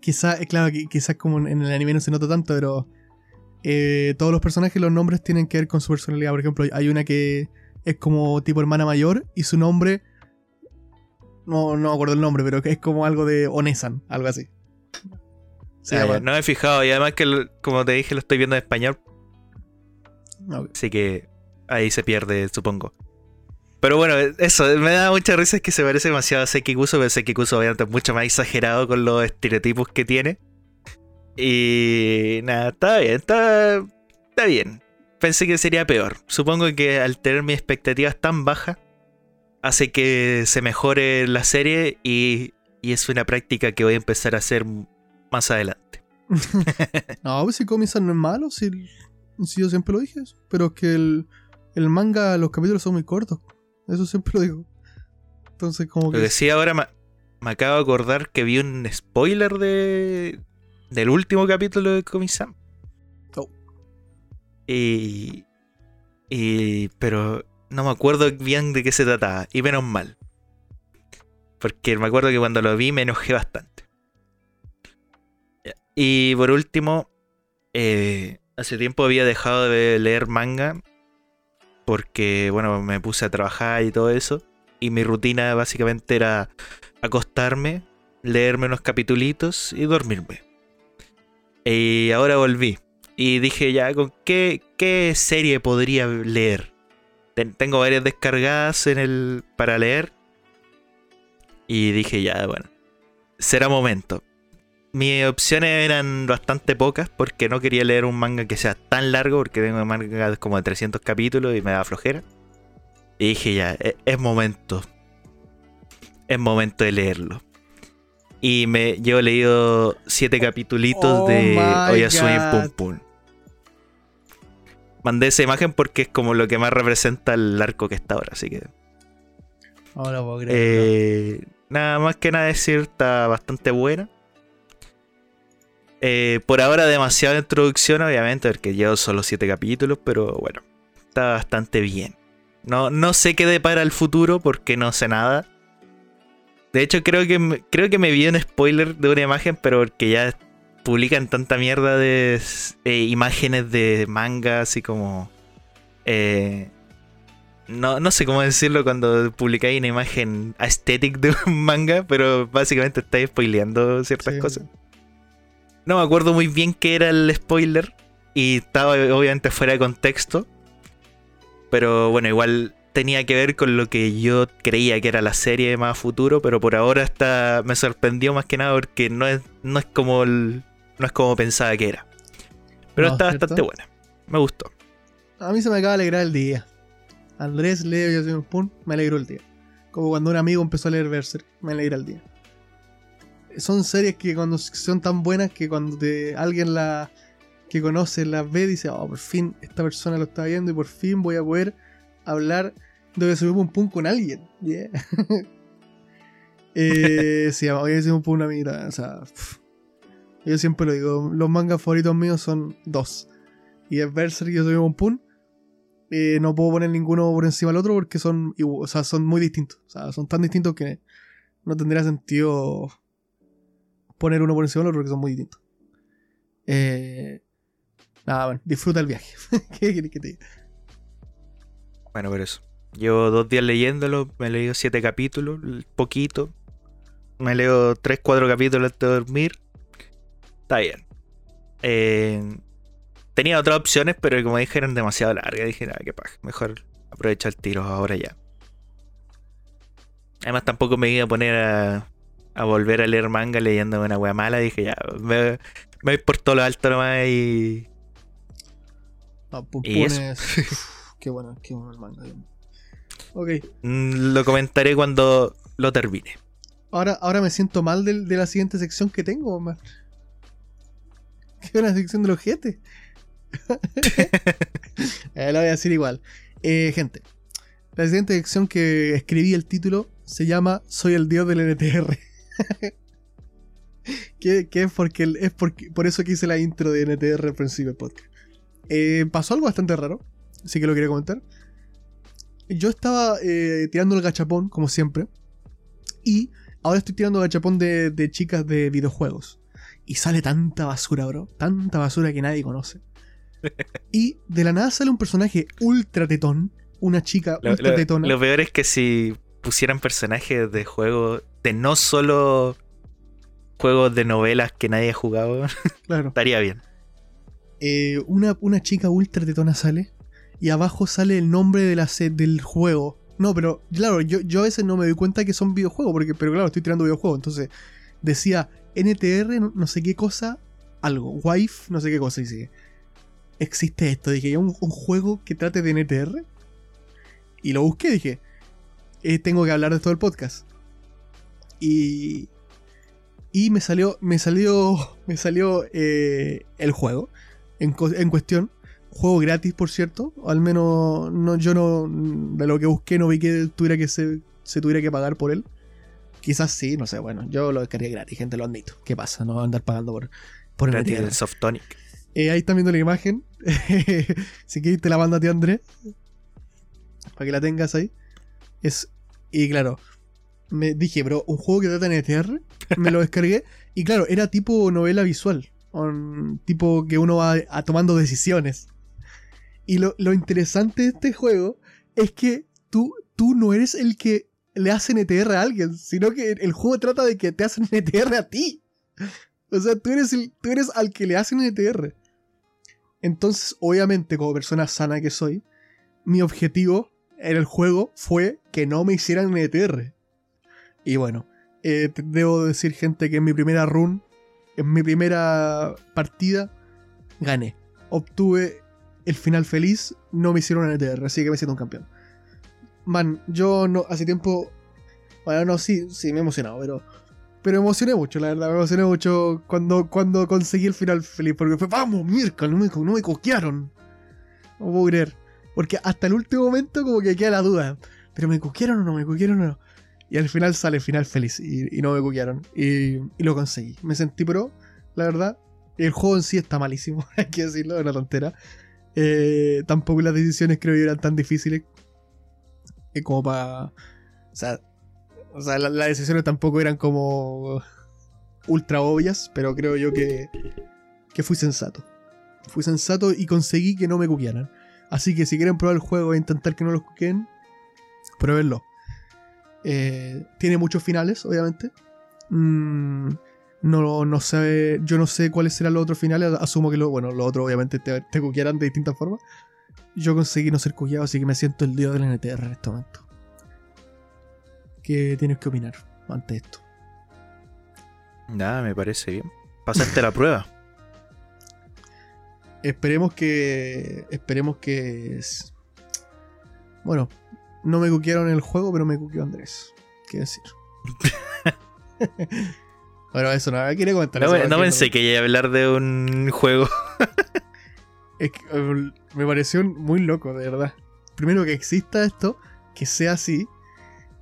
Speaker 1: Quizás, claro, qui- quizás como en el anime no se nota tanto, pero eh, todos los personajes, los nombres tienen que ver con su personalidad. Por ejemplo, hay una que es como tipo hermana mayor y su nombre. No, no me acuerdo el nombre, pero que es como algo de Onesan, algo así. Se
Speaker 2: Ah, no me he fijado. Y además que, como te dije, lo estoy viendo en español. Así que ahí se pierde, supongo. Pero bueno, eso, me da mucha risa que se parece demasiado a Sekikuso, pero Sekikuso obviamente es mucho más exagerado con los estereotipos que tiene. Y nada, está bien, está, está bien. Pensé que sería peor. Supongo que al tener mis expectativas tan bajas, hace que se mejore la serie y, y es una práctica que voy a empezar a hacer más adelante.
Speaker 1: No, pues si Komi-san no es malo, si, si yo siempre lo dije. Pero es que el, el manga, los capítulos son muy cortos. Eso siempre lo digo. Entonces, como
Speaker 2: Lo
Speaker 1: que.
Speaker 2: que sí, ahora me, me acabo de acordar que vi un spoiler de del último capítulo de Comisam.
Speaker 1: Oh.
Speaker 2: Y, y. Pero no me acuerdo bien de qué se trataba. Y menos mal. Porque me acuerdo que cuando lo vi me enojé bastante. Y por último, eh, hace tiempo había dejado de leer manga. Porque, bueno, me puse a trabajar y todo eso. Y mi rutina básicamente era acostarme, leerme unos capitulitos y dormirme. Y ahora volví. Y dije ya, ¿con qué, qué serie podría leer? Ten- tengo varias descargadas en el, para leer. Y dije ya, bueno, será momento. Mis opciones eran bastante pocas porque no quería leer un manga que sea tan largo porque tengo un manga como de 300 capítulos y me da flojera. Y dije ya, e-, es, momento. Es momento de leerlo. Y me llevo leído siete capítulos
Speaker 1: Oh
Speaker 2: de
Speaker 1: God.
Speaker 2: Pum Pum. Mandé esa imagen porque es como lo que más representa el arco que está ahora, así que.
Speaker 1: Ahora puedo creer.
Speaker 2: Eh, nada más que nada decir, está bastante buena. Eh, por ahora demasiada introducción, obviamente, porque llevo solo 7 capítulos, pero bueno, está bastante bien. No, no sé qué depara el futuro porque no sé nada. De hecho, creo que, me- creo que me vi un spoiler de una imagen, pero porque ya publican tanta mierda de eh, imágenes de manga, así como... eh, no, no sé cómo decirlo cuando publicáis una imagen aesthetic de un manga, pero básicamente estáis spoileando ciertas
Speaker 1: Sí.
Speaker 2: cosas. No me acuerdo muy bien qué era el spoiler y estaba obviamente fuera de contexto. Pero bueno, igual tenía que ver con lo que yo creía que era la serie más futuro, pero por ahora está me sorprendió más que nada porque no es no es como el- no es como pensaba que era. Pero
Speaker 1: No,
Speaker 2: está
Speaker 1: ¿cierto?
Speaker 2: bastante buena. Me gustó.
Speaker 1: A mí se me acaba de alegrar el día. Andrés lee Oyasumi Pum, me alegró el día. Como cuando un amigo empezó a leer Berserk, me alegra el día. Son series que cuando son tan buenas que cuando alguien la que conoce las ve dice, oh, por fin esta persona lo está viendo y por fin voy a poder hablar de Oyasumi Pum Pum con alguien. Yeah. eh, sí, Oyasumi Pum una mira, o sea, yo siempre lo digo, los mangas favoritos míos son dos. Y es Berserk y Oyasumi Pum Pum. Eh, no puedo poner ninguno por encima del otro porque son, o sea, son muy distintos. O sea, son tan distintos que no tendría sentido poner uno por encima del otro porque son muy distintos. Eh, nada, bueno, disfruta el viaje. ¿Qué quieres que te diga?
Speaker 2: Bueno, por eso. Llevo dos días leyéndolo, me he leído siete capítulos, poquito. Me leo tres, cuatro capítulos antes de dormir. Está bien. Eh, tenía otras opciones, pero como dije eran demasiado largas. Dije, nada, qué paja. Mejor aprovecha el tiro ahora ya. Además, tampoco me iba a poner a, a volver a leer manga leyendo una wea mala. Dije, ya, me, me voy por todo lo alto nomás y
Speaker 1: No,
Speaker 2: ¿Y eso?
Speaker 1: qué bueno, qué bueno el manga. Ok,
Speaker 2: mm, lo comentaré cuando lo termine.
Speaker 1: ahora, ahora me siento mal del- de, la siguiente sección que tengo, man. Que es una sección de los jetes. Eh, lo voy a decir igual. Eh, gente, la siguiente sección que escribí el título se llama Soy el dios del NTR. que, que es porque el- es porque, por eso que hice la intro de NTR al principio del podcast. Eh, pasó algo bastante raro, así que lo quería comentar. Yo estaba eh, tirando el gachapón, como siempre, y ahora estoy tirando gachapón de, de chicas de videojuegos. Y sale tanta basura, bro. Tanta basura que nadie conoce. Y de la nada sale un personaje ultra tetón. Una chica
Speaker 2: Lo,
Speaker 1: ultra tetona.
Speaker 2: lo peor es que si pusieran personajes de juegos, de no solo juegos de novelas que nadie ha jugado,
Speaker 1: claro.
Speaker 2: estaría bien.
Speaker 1: Eh, una, una chica ultra tetona sale. Y abajo sale el nombre de la del juego. No, pero claro, yo, yo a veces no me doy cuenta que son videojuegos. Porque, pero claro, estoy tirando videojuegos. Entonces decía NTR, no, no sé qué cosa, algo. Wife, no sé qué cosa. Dice, existe esto. Dije, ¿un, un juego que trate de NTR? Y lo busqué, dije, eh, tengo que hablar de todo el podcast. Y. Y me salió. Me salió. Me salió eh, el juego. En, en cuestión. Juego gratis, por cierto. O al menos. No, yo no. De lo que busqué no vi que tuviera que se, se tuviera que pagar por él. Quizás sí, no sé, bueno, yo lo descargué gratis, gente, lo admito. ¿Qué pasa? No voy a andar pagando por, por
Speaker 2: Gratis el Softonic.
Speaker 1: Eh, ahí están viendo la imagen. si quieres te la mando a ti, Andrés. Para que la tengas ahí. Es. Y claro. Me dije, bro, un juego que trata en NTR. Me lo descargué. Y claro, era tipo novela visual. un tipo que uno va a- tomando decisiones. Y lo, lo interesante de este juego es que tú, tú no eres el que le hace NTR a alguien, sino que el juego trata de que te hacen NTR a ti. O sea, tú eres, tú eres al que le hacen NTR. Entonces, obviamente, como persona sana que soy, mi objetivo en el juego fue que no me hicieran NTR. Y bueno, eh, debo decir, gente, que en mi primera run en mi primera partida gané. Obtuve el final feliz, no me hicieron una NTR, así que me siento un campeón. Man, yo no, hace tiempo. Bueno, no, sí, sí, me he emocionado, pero. Pero emocioné mucho, la verdad, me emocioné mucho cuando, cuando conseguí el final feliz, porque fue, vamos, miércoles, no me, no me coquearon. No puedo creer. Porque hasta el último momento como que queda la duda. ¿Pero me coquearon o no? ¿Me coquearon o no? Y al final sale final feliz y, no me coquearon. Y, y, lo conseguí. Me sentí pro, la verdad. El juego en sí está malísimo, hay que decirlo, es una tontera. Eh, tampoco las decisiones creo que eran tan difíciles eh, como para... O sea, o sea las decisiones tampoco eran como ultra obvias, pero creo yo que, que fui sensato. Fui sensato y conseguí que no me cuquearan. Así que si quieren probar el juego e intentar que no los cuqueen, pruébenlo. Eh, tiene muchos finales, obviamente. Mm, no, no sé, yo no sé cuáles serán los otros finales. Asumo que lo, bueno, los otros obviamente te, te de distintas formas. Yo conseguí no ser cuqueado, así que me siento el dios del NTR en este momento. ¿Qué tienes que opinar ante esto?
Speaker 2: Nada, me parece bien. Pasaste la prueba.
Speaker 1: Esperemos que. Esperemos que. Bueno, no me cuquearon el juego, pero me cuqueó Andrés. ¿Qué decir? bueno, eso no, quiere comentar.
Speaker 2: No, no pensé que iba a hablar de un juego.
Speaker 1: es que, eh, me pareció muy loco, de verdad. Primero que exista esto, que sea así,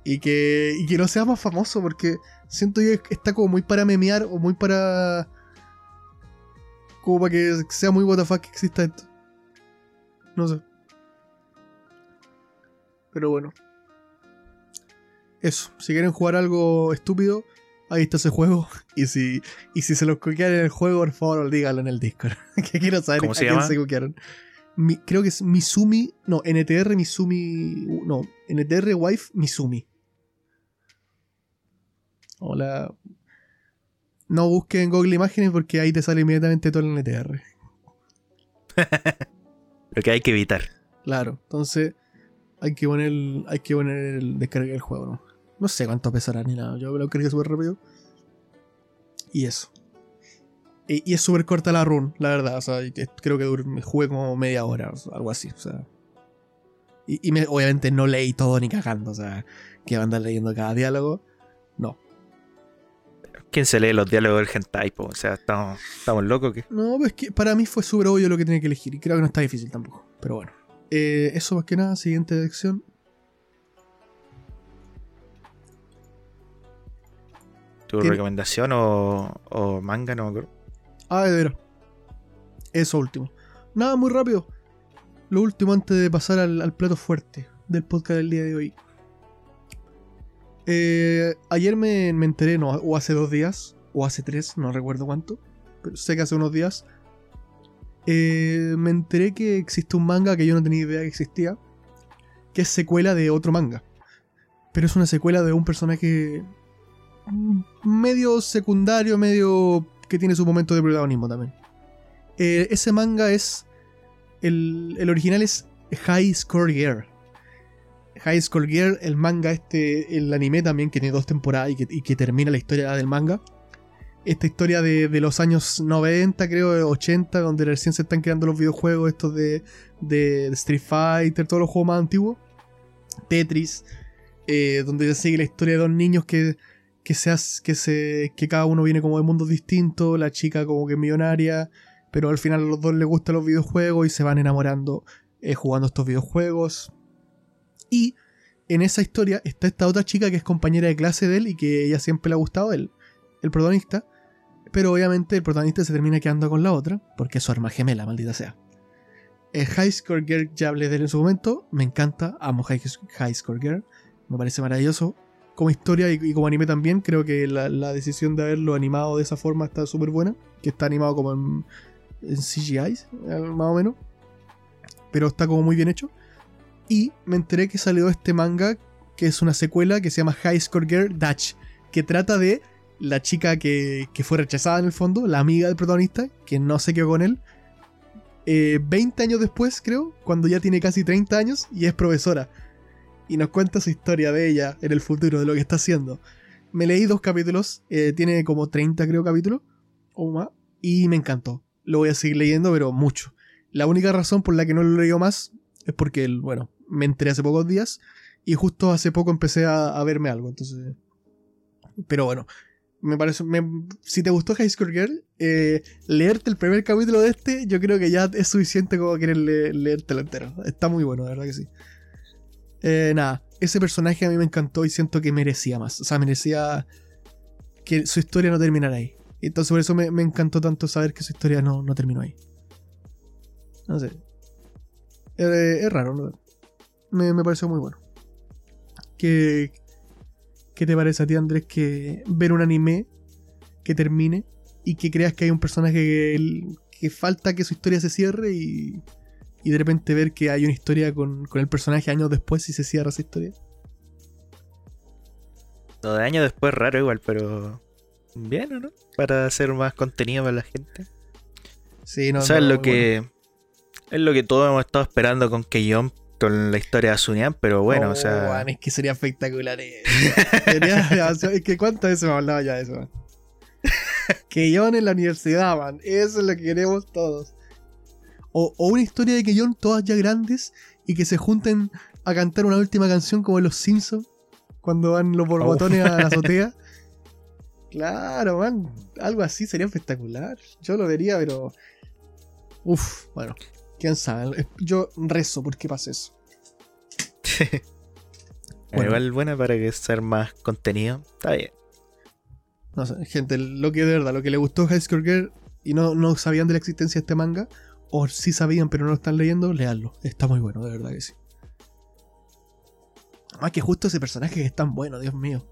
Speaker 1: y que, y que no sea más famoso, porque siento que está como muy para memear o muy para. como para que sea muy WTF que exista esto. No sé. Pero bueno. Eso, si quieren jugar algo estúpido, ahí está ese juego. Y si, y si se los coquean en el juego, por favor, díganlo en el Discord. que quiero saber
Speaker 2: ¿Cómo se llama? se
Speaker 1: coquearon. creo que es Misumi. No, NTR Misumi. No, NTR Wife Misumi. Hola. No busquen en Google Imágenes porque ahí te sale inmediatamente todo el NTR.
Speaker 2: Lo que hay que evitar.
Speaker 1: Claro, entonces hay que poner, hay que poner el descargar el juego, ¿no? No sé cuánto pesará ni nada. Yo me lo cargué súper rápido. Y eso. Y, es súper corta la run, la verdad. O sea, creo que me jugué como media hora, o algo así. O sea. Y, obviamente no leí todo ni cagando. O sea, que andar leyendo cada diálogo. No.
Speaker 2: ¿Quién se lee los diálogos del hentai? O sea, ¿estamos, estamos locos que
Speaker 1: No, pues que para mí fue súper obvio lo que tenía que elegir. Y creo que no está difícil tampoco. Pero bueno. Eh, eso más que nada, siguiente elección.
Speaker 2: ¿Tu recomendación o, manga? No me acuerdo.
Speaker 1: Ah, de veras. Eso último. Nada, muy rápido. Lo último antes de pasar al, plato fuerte del podcast del día de hoy. Eh, ayer me, enteré, no, o hace dos días, o hace tres, no recuerdo cuánto, pero sé que hace unos días, eh, me enteré que existe un manga que yo no tenía idea que existía, que es secuela de otro manga. Pero es una secuela de un personaje medio secundario, medio que tiene su momento de protagonismo también. Eh, ese manga es. El, original es High Score Gear. High Score Gear, el manga este, el anime también, que tiene dos temporadas y que termina la historia del manga esta historia de, los años 90, creo, 80, donde recién se están creando los videojuegos estos de, de, Street Fighter, todos los juegos más antiguos. Tetris, eh, donde se sigue la historia de dos niños que, que, se que, se, que cada uno viene como de mundos distintos, la chica como que millonaria, pero al final a los dos les gustan los videojuegos y se van enamorando eh, jugando estos videojuegos. Y en esa historia está esta otra chica que es compañera de clase de él y que ella siempre le ha gustado él, el protagonista. Pero obviamente el protagonista se termina quedando con la otra, porque es su arma gemela, maldita sea. El High Score Girl ya hablé de él en su momento, me encanta, amo High, Score Girl, me parece maravilloso. Como historia y, como anime también, creo que la, decisión de haberlo animado de esa forma está súper buena, que está animado como en, en CGI, eh, más o menos. Pero está como muy bien hecho. Y me enteré que salió este manga, que es una secuela que se llama High Score Girl Dutch, que trata de la chica que, fue rechazada en el fondo, la amiga del protagonista, que no se quedó con él, 20 eh, años después, creo, cuando ya tiene casi 30 años y es profesora. Y nos cuenta su historia de ella en el futuro, de lo que está haciendo. Me leí dos capítulos, eh, tiene como 30 creo capítulos. o más. Y me encantó. Lo voy a seguir leyendo, pero mucho. La única razón por la que no lo leo más es porque, bueno, me enteré hace pocos días y justo hace poco empecé a, verme algo. Entonces. Pero bueno, me parece. si te gustó High School Girl, eh, leerte el primer capítulo de este, yo creo que ya es suficiente como querer leerte leértelo entero. Está muy bueno, de verdad que sí. Eh, nada, ese personaje a mí me encantó y siento que merecía más. O sea, merecía que su historia no terminara ahí. Entonces por eso me, encantó tanto saber que su historia no, terminó ahí. No sé. Eh, es raro, ¿no? me, me, pareció muy bueno. ¿Qué, ¿Qué te parece a ti, Andrés, que ver un anime que termine y que creas que hay un personaje que, que falta que su historia se cierre y, y de repente ver que hay una historia con, con el personaje años después y se cierra esa historia?
Speaker 2: Lo de años después raro igual, pero bien, ¿o no? Para hacer más contenido para la gente.
Speaker 1: Sí, no.
Speaker 2: O sea, es lo que. Es lo que todos hemos estado esperando con Con la historia de Asunian, pero bueno, o sea.
Speaker 1: Oh, es que sería espectacular. es que cuántas veces me hablaba ya de eso, man. Keyon en la universidad, man. Eso es lo que queremos todos. O, o una historia de Keyon, todas ya grandes, y que se junten a cantar una última canción como en Los Simpsons, cuando van los borbotones a la azotea. Claro, man. Algo así sería espectacular. Yo lo vería, pero. Uf, bueno. Quién sabe. Yo rezo porque pase eso.
Speaker 2: Igual buena para que ser más contenido. Está bien.
Speaker 1: No sé, gente, lo que de verdad, lo que le gustó a High School Girl y no, no sabían de la existencia de este manga, o sí sabían pero no lo están leyendo, leanlo. Está muy bueno, de verdad que sí. Más que justo ese personaje que es tan bueno, Dios mío.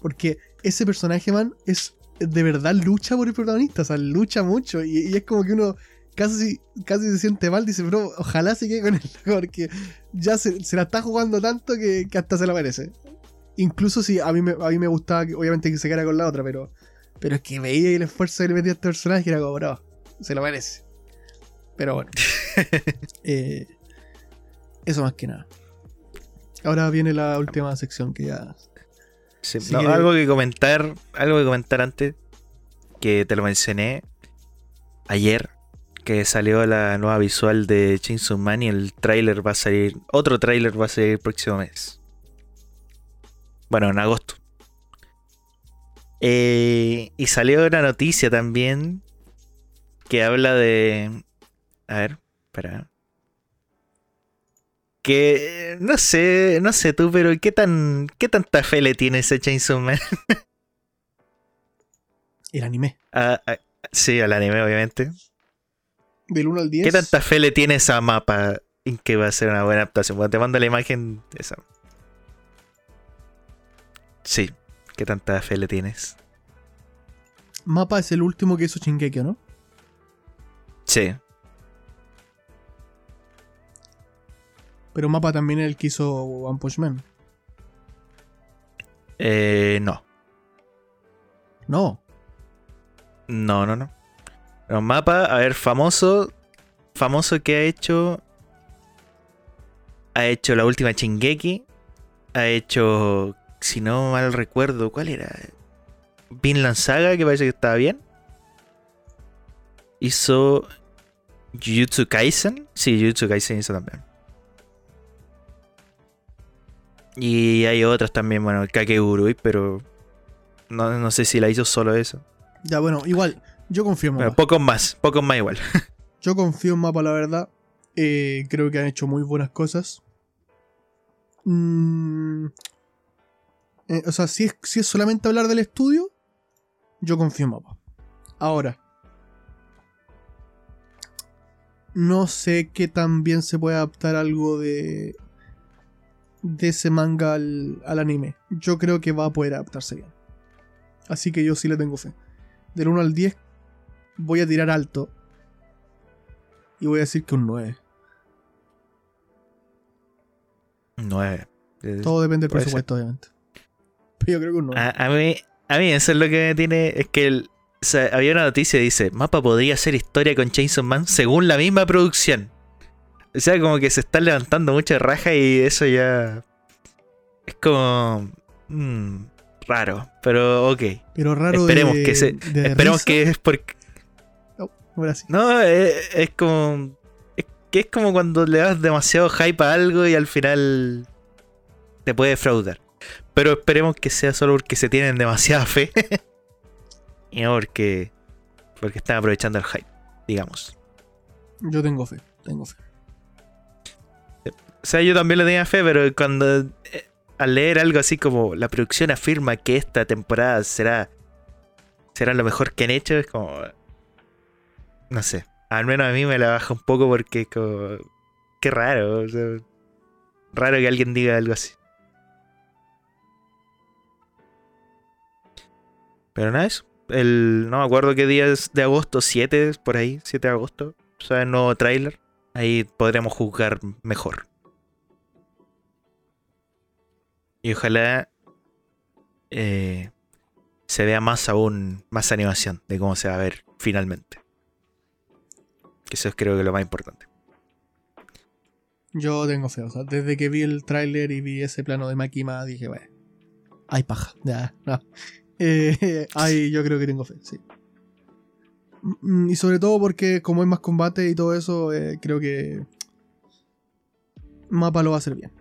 Speaker 1: Porque ese personaje, man, es de verdad lucha por el protagonista. O sea, lucha mucho. Y, es como que uno casi, casi se siente mal. Dice, bro, ojalá se quede con él. Porque ya se, la está jugando tanto que, hasta se lo merece. Incluso si a mí me, a mí me gustaba, obviamente, que se quedara con la otra. Pero, pero es que veía el esfuerzo que le metía a este personaje y era como, bro, se lo merece. Pero bueno. Eh, eso más que nada. Ahora viene la última sección que ya
Speaker 2: algo que comentar, algo que comentar antes, que te lo mencioné ayer, que salió la nueva visual de Chainsaw Man y el tráiler va a salir, otro tráiler va a salir el próximo mes. Bueno, en agosto. Eh, y salió una noticia también que habla de... A ver, espera que no sé, no sé tú, pero ¿qué tan qué tanta fe le tiene ese Chainsaw Man?
Speaker 1: El anime.
Speaker 2: Ah, ah, sí, al anime, obviamente.
Speaker 1: Del 1 al 10.
Speaker 2: ¿Qué tanta fe le tiene esa mapa en que va a ser una buena adaptación? Bueno, te mando la imagen esa. Sí, ¿qué tanta fe le tienes?
Speaker 1: Mapa es el último que hizo Shingeki, ¿no?
Speaker 2: Sí.
Speaker 1: Pero Mapa también es el que hizo One Punch Man.
Speaker 2: Eh, no.
Speaker 1: No.
Speaker 2: No, no, no. Pero Mapa, a ver, famoso. Famoso que ha hecho. Ha hecho la última Chingeki. Ha hecho. Si no mal recuerdo, ¿cuál era? Vinland Saga, que parece que estaba bien. Hizo. Jujutsu Kaisen. Sí, Jujutsu Kaisen hizo también. Y hay otras también, bueno, el Kakegurui, pero no, sé si la hizo solo eso.
Speaker 1: Ya, bueno, igual, yo confío en Mapa.
Speaker 2: pocos más, pocos más igual.
Speaker 1: yo confío en Mapa, la verdad. Eh, creo que han hecho muy buenas cosas. Mm, eh, o sea, si es, si es solamente hablar del estudio, yo confío en Mapa. Ahora, no sé qué tan bien se puede adaptar algo de de ese manga al, anime. Yo creo que va a poder adaptarse bien. Así que yo sí le tengo fe. Del 1 al 10 voy a tirar alto. Y voy a decir que un 9.
Speaker 2: 9.
Speaker 1: Todo depende del presupuesto, obviamente. Pero yo creo que un 9.
Speaker 2: A, mí, a mí eso es lo que me tiene. Es que había una noticia que dice: Mapa podría hacer historia con Chainsaw Man según la misma producción. O sea, como que se está levantando mucha raja y eso ya. Es como. Mm, raro, pero ok.
Speaker 1: Pero raro
Speaker 2: Esperemos
Speaker 1: de,
Speaker 2: que se,
Speaker 1: de
Speaker 2: esperemos
Speaker 1: risa.
Speaker 2: que es porque
Speaker 1: No,
Speaker 2: es, es como es que es como cuando le das demasiado hype a algo y al final te puede defraudar. Pero esperemos que sea solo porque se tienen demasiada fe y no porque porque están aprovechando el hype, digamos.
Speaker 1: Yo tengo fe, tengo fe.
Speaker 2: O sea, yo también le tenía fe, pero cuando eh, al leer algo así como la producción afirma que esta temporada será será lo mejor que han hecho, es como no sé, al menos a mí me la baja un poco porque es como qué raro, o sea, raro que alguien diga algo así. Pero nada, eso. El, no me acuerdo qué día es de agosto, 7 por ahí, 7 de agosto. O sea, el nuevo tráiler. Ahí podremos juzgar mejor. Y ojalá eh, se vea más aún, más animación de cómo se va a ver finalmente. Que eso es creo que lo más importante.
Speaker 1: Yo tengo fe. O sea, desde que vi el tráiler y vi ese plano de Makima, dije, bueno, hay paja. Ya, no. Eh, ay, yo creo que tengo fe, sí. Mm, Y sobre todo porque como hay más combate y todo eso, eh, creo que Mapa lo va a hacer bien.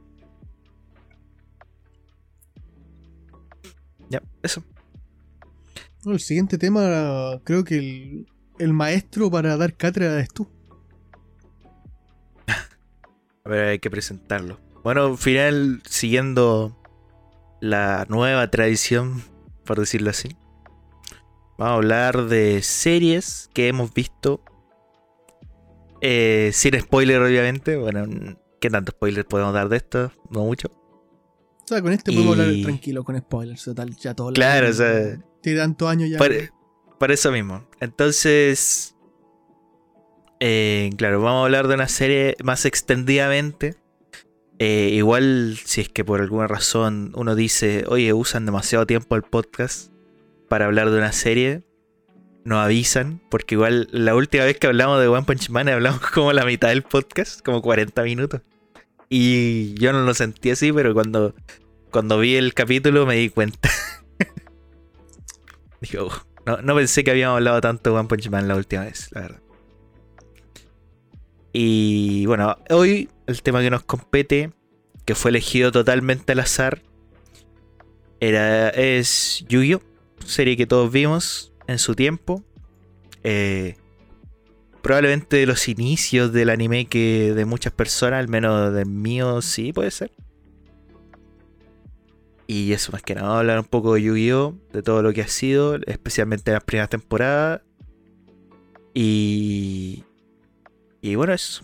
Speaker 2: Ya, eso.
Speaker 1: El siguiente tema, creo que el, el maestro para dar cátedra es tú.
Speaker 2: A ver, hay que presentarlo. Bueno, al final, siguiendo la nueva tradición, por decirlo así. Vamos a hablar de series que hemos visto. Eh, sin spoiler, obviamente. Bueno, ¿qué tanto spoiler podemos dar de esto? No mucho.
Speaker 1: O sea, con este podemos hablar tranquilo, con spoilers. Total, ya todo
Speaker 2: Claro, o sea,
Speaker 1: Tiene tantos años ya.
Speaker 2: Por eso mismo. Entonces, eh, claro, vamos a hablar de una serie más extendidamente. Eh, igual, si es que por alguna razón uno dice, oye, usan demasiado tiempo el podcast para hablar de una serie, nos avisan, porque igual la última vez que hablamos de One Punch Man hablamos como la mitad del podcast, como 40 minutos. Y yo no lo sentí así, pero cuando, cuando vi el capítulo me di cuenta. Dije, "Oh, no, no pensé que habíamos hablado tanto de One Punch Man la última vez, la verdad. Y bueno, hoy el tema que nos compete, que fue elegido totalmente al azar, era, es Yu-Gi-Oh! Serie que todos vimos en su tiempo. Eh, probablemente de los inicios del anime que de muchas personas, al menos del mío, sí puede ser. Y eso más que nada, hablar un poco de Yu-Gi-Oh! De todo lo que ha sido, especialmente en las primeras temporadas. Y. Y bueno, eso.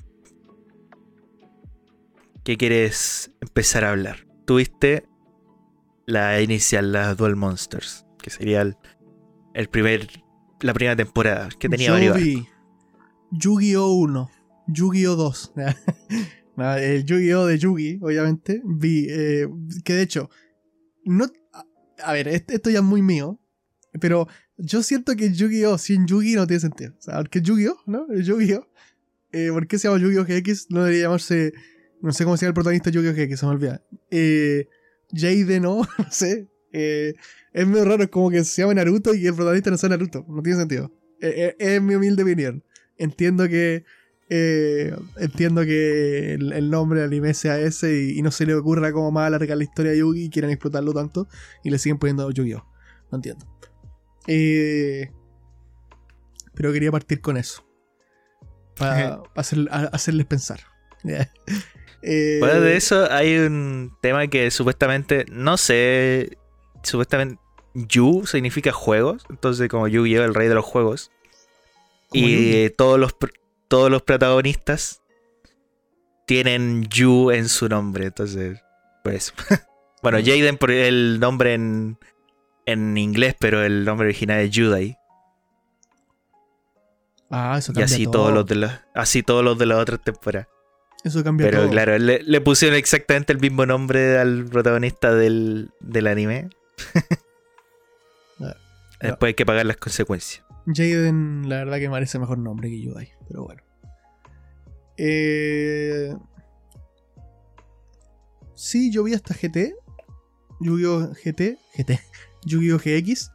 Speaker 2: ¿Qué quieres empezar a hablar? Tuviste la inicial, la Duel Monsters, que sería el, el primer. La primera temporada, que tenía
Speaker 1: Yo
Speaker 2: varios.
Speaker 1: vi Yu-Gi-Oh! 1, Yu-Gi-Oh! 2. Nada, el Yu-Gi-Oh! de Yugi, obviamente. Vi, eh, que de hecho, no. a- ver, este- esto ya es muy mío. Pero yo siento que Yu-Gi-Oh! sin Yugi no tiene sentido. O sea, porque Yu-Gi-Oh! ¿no? Yu-Gi-Oh! Eh, ¿Por qué se llama Yu-Gi-Oh! GX? No debería llamarse. No sé cómo se llama el protagonista Yu-Gi-Oh! GX, se me olvida. Eh, Jaden, no, no sé. Eh, es medio raro, es como que se llama Naruto y el protagonista no sea Naruto. No tiene sentido. Eh, es mi humilde opinión. Entiendo que. Eh, entiendo que el, el nombre del anime sea ese y, y no se le ocurra como más alargar la historia de Yugi y quieran explotarlo tanto y le siguen poniendo Yu-Gi-Oh! No entiendo. Eh, pero quería partir con eso. Para hacer- a- hacerles pensar. Eh,
Speaker 2: Fuera de eso, hay un tema que supuestamente, no sé, supuestamente Yu significa juegos, entonces como Yu-Gi-Oh! el rey de los juegos. Y todos los, todos los protagonistas tienen Yu en su nombre, entonces, por eso. bueno,
Speaker 1: Mm.
Speaker 2: Jaden por el nombre en, en inglés, pero el nombre original es Judai.
Speaker 1: Ah, eso
Speaker 2: Y
Speaker 1: cambia
Speaker 2: así
Speaker 1: todo.
Speaker 2: todos los de la, así todos los de la otra temporada.
Speaker 1: Eso cambia
Speaker 2: Pero
Speaker 1: todo.
Speaker 2: claro, le, le pusieron exactamente el mismo nombre al protagonista del, del anime.
Speaker 1: Ah,
Speaker 2: Después hay que pagar las consecuencias.
Speaker 1: Jaden, la verdad que merece mejor nombre que Yudai, pero bueno. Eh... Sí, yo vi hasta GT. Yu-Gi-Oh! GT. GT. Yu-Gi-Oh! GX.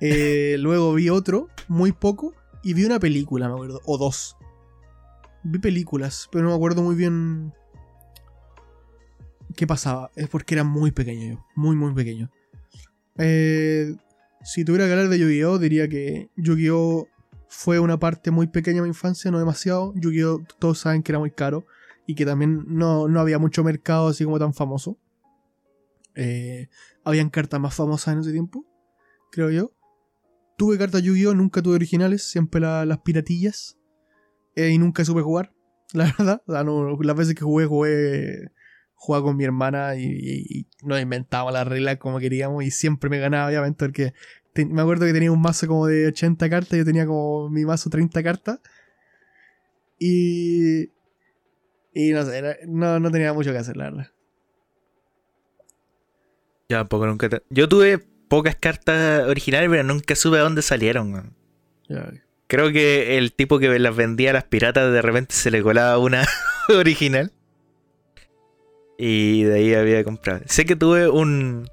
Speaker 1: Eh, luego vi otro, muy poco, y vi una película, me acuerdo, o dos. Vi películas, pero no me acuerdo muy bien qué pasaba. Es porque era muy pequeño yo, muy, muy pequeño. Eh, si tuviera que hablar de Yu-Gi-Oh! diría que Yu-Gi-Oh! fue una parte muy pequeña de mi infancia, no demasiado. Yu-Gi-Oh! todos saben que era muy caro y que también no, había mucho mercado así como tan famoso. Eh, habían cartas más famosas en ese tiempo, creo yo. Tuve cartas Yu-Gi-Oh! Nunca tuve originales, siempre las piratillas. Eh, y nunca supe jugar, la verdad. las veces que jugué, jugué jugaba con mi hermana y, nos inventábamos las reglas como queríamos y siempre me ganaba, obviamente, porque me acuerdo que tenía un mazo como de 80 cartas, yo tenía como mi mazo 30 cartas. Y. Y no sé, no, no tenía mucho que hacer, la verdad.
Speaker 2: Yo tampoco nunca. Yo tuve pocas cartas originales, pero nunca supe a dónde salieron. Creo que el tipo que las vendía a las piratas de repente se le colaba una original. Y de ahí había comprado. Sé que tuve un.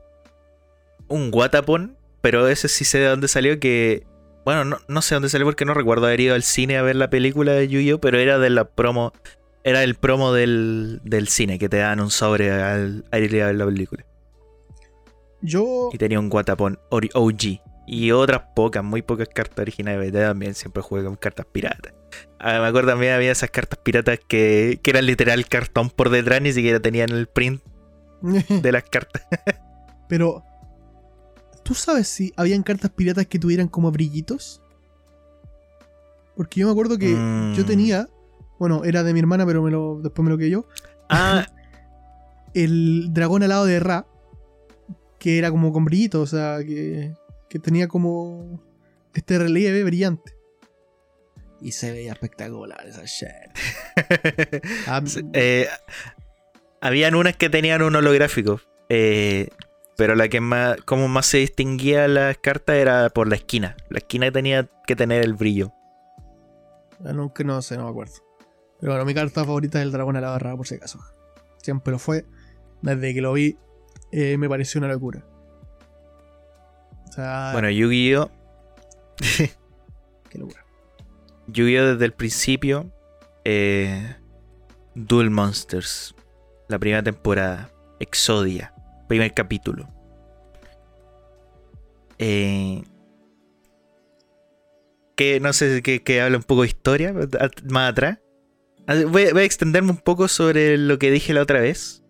Speaker 2: Un Guatapon, pero ese sí sé de dónde salió. Que. Bueno, no, no sé dónde salió porque no recuerdo haber ido al cine a ver la película de Yu-Gi-Oh! Pero era de la promo. Era el promo del, del cine que te dan un sobre al, ir a ver la película.
Speaker 1: Yo.
Speaker 2: Y tenía un Guatapon OG. Y otras pocas, muy pocas cartas originales. También siempre jugué con cartas piratas. Ah, me acuerdo también había esas cartas piratas que, que eran literal cartón por detrás, ni siquiera tenían el print de las cartas.
Speaker 1: Pero, ¿tú sabes si habían cartas piratas que tuvieran como brillitos? Porque yo me acuerdo que yo mm. tenía, bueno, era de mi hermana, pero me lo, después me lo quedé yo.
Speaker 2: Ah.
Speaker 1: el dragón alado de Ra, que era como con brillitos, o sea, que, que tenía como este relieve brillante. Y se veía espectacular esa shit.
Speaker 2: Ah, eh, habían unas que tenían un holográfico. Eh, pero la que más, como más se distinguía las cartas era por la esquina. La esquina tenía que tener el brillo.
Speaker 1: Ah, nunca no sé, no me acuerdo. Pero bueno, mi carta favorita es el dragón a la barra, por si acaso. Siempre lo fue. Desde que lo vi, eh, me pareció una locura.
Speaker 2: bueno, Yu-Gi-Oh!
Speaker 1: Qué locura.
Speaker 2: Yu-Gi-Oh! desde el principio. Eh, Duel Monsters. La primera temporada. Exodia. Primer capítulo. Eh, que no sé, que, que habla un poco de historia más atrás. Voy, a extenderme un poco sobre lo que dije la otra vez.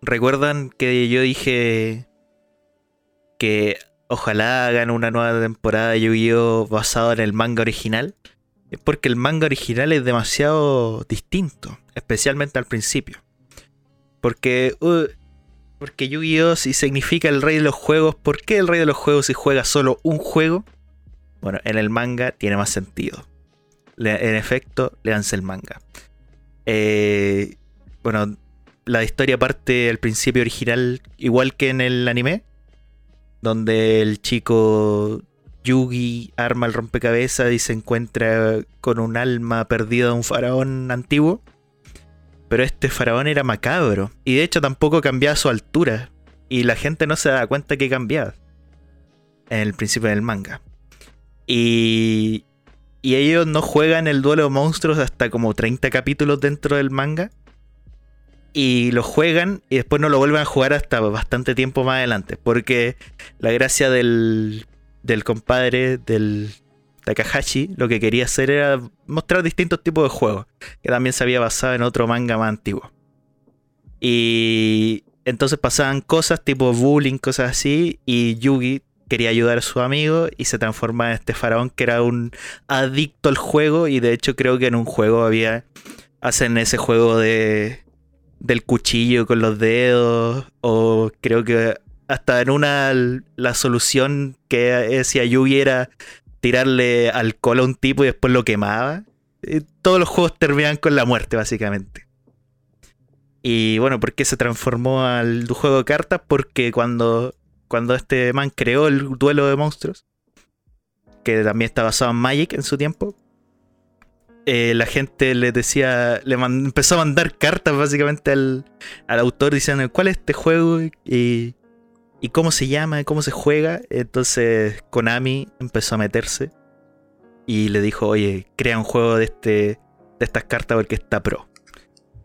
Speaker 2: ¿Recuerdan que yo dije que ojalá hagan una nueva temporada de Yu-Gi-Oh! basado en el manga original, es porque el manga original es demasiado distinto, especialmente al principio. Porque, uh, porque Yu-Gi-Oh! si significa el rey de los juegos, ¿por qué el rey de los juegos si juega solo un juego? Bueno, en el manga tiene más sentido. en efecto, leanse el manga. Eh, bueno, la historia parte del principio original, igual que en el anime, donde el chico Yugi arma el rompecabezas y se encuentra con un alma perdida de un faraón antiguo. Pero este faraón era macabro y de hecho tampoco cambiaba su altura y la gente no se da cuenta que cambiaba en el principio del manga. Y, y ellos no juegan el duelo de monstruos hasta como 30 capítulos dentro del manga y lo juegan y después no lo vuelven a jugar hasta bastante tiempo más adelante. Porque la gracia del, del compadre, del Takahashi, lo que quería hacer era mostrar distintos tipos de juegos, que también se había basado en otro manga más antiguo. Y entonces pasaban cosas tipo bullying, cosas así, y Yugi quería ayudar a su amigo y se transforma en este faraón que era un adicto al juego y de hecho creo que en un juego había hacen ese juego de del cuchillo con los dedos, o creo que hasta en una la solución que decía Yugi era tirarle alcohol a un tipo y después lo quemaba. todos los juegos terminan con la muerte, básicamente. Y bueno, ¿por qué se transformó al juego de cartas? Porque cuando, cuando este man creó el duelo de monstruos, que también está basado en Magic en su tiempo, eh, la gente le decía, le empezó a mandar cartas básicamente al, autor diciendo cuál es este juego y, ¿y cómo se llama? ¿Cómo se juega? Entonces Konami empezó a meterse y le dijo, oye, crea un juego de, este, de estas cartas porque está pro.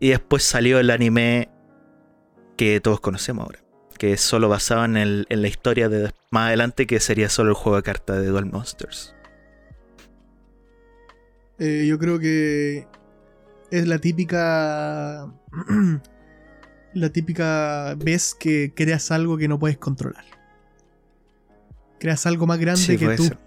Speaker 2: Y después salió el anime que todos conocemos ahora, que es solo basado en, el, en la historia de más adelante, que sería solo el juego de cartas de Duel Monsters.
Speaker 1: Eh, yo creo que es la típica. la típica vez que creas algo que no puedes controlar. Creas algo más grande
Speaker 2: Sí,
Speaker 1: que tú.
Speaker 2: ser.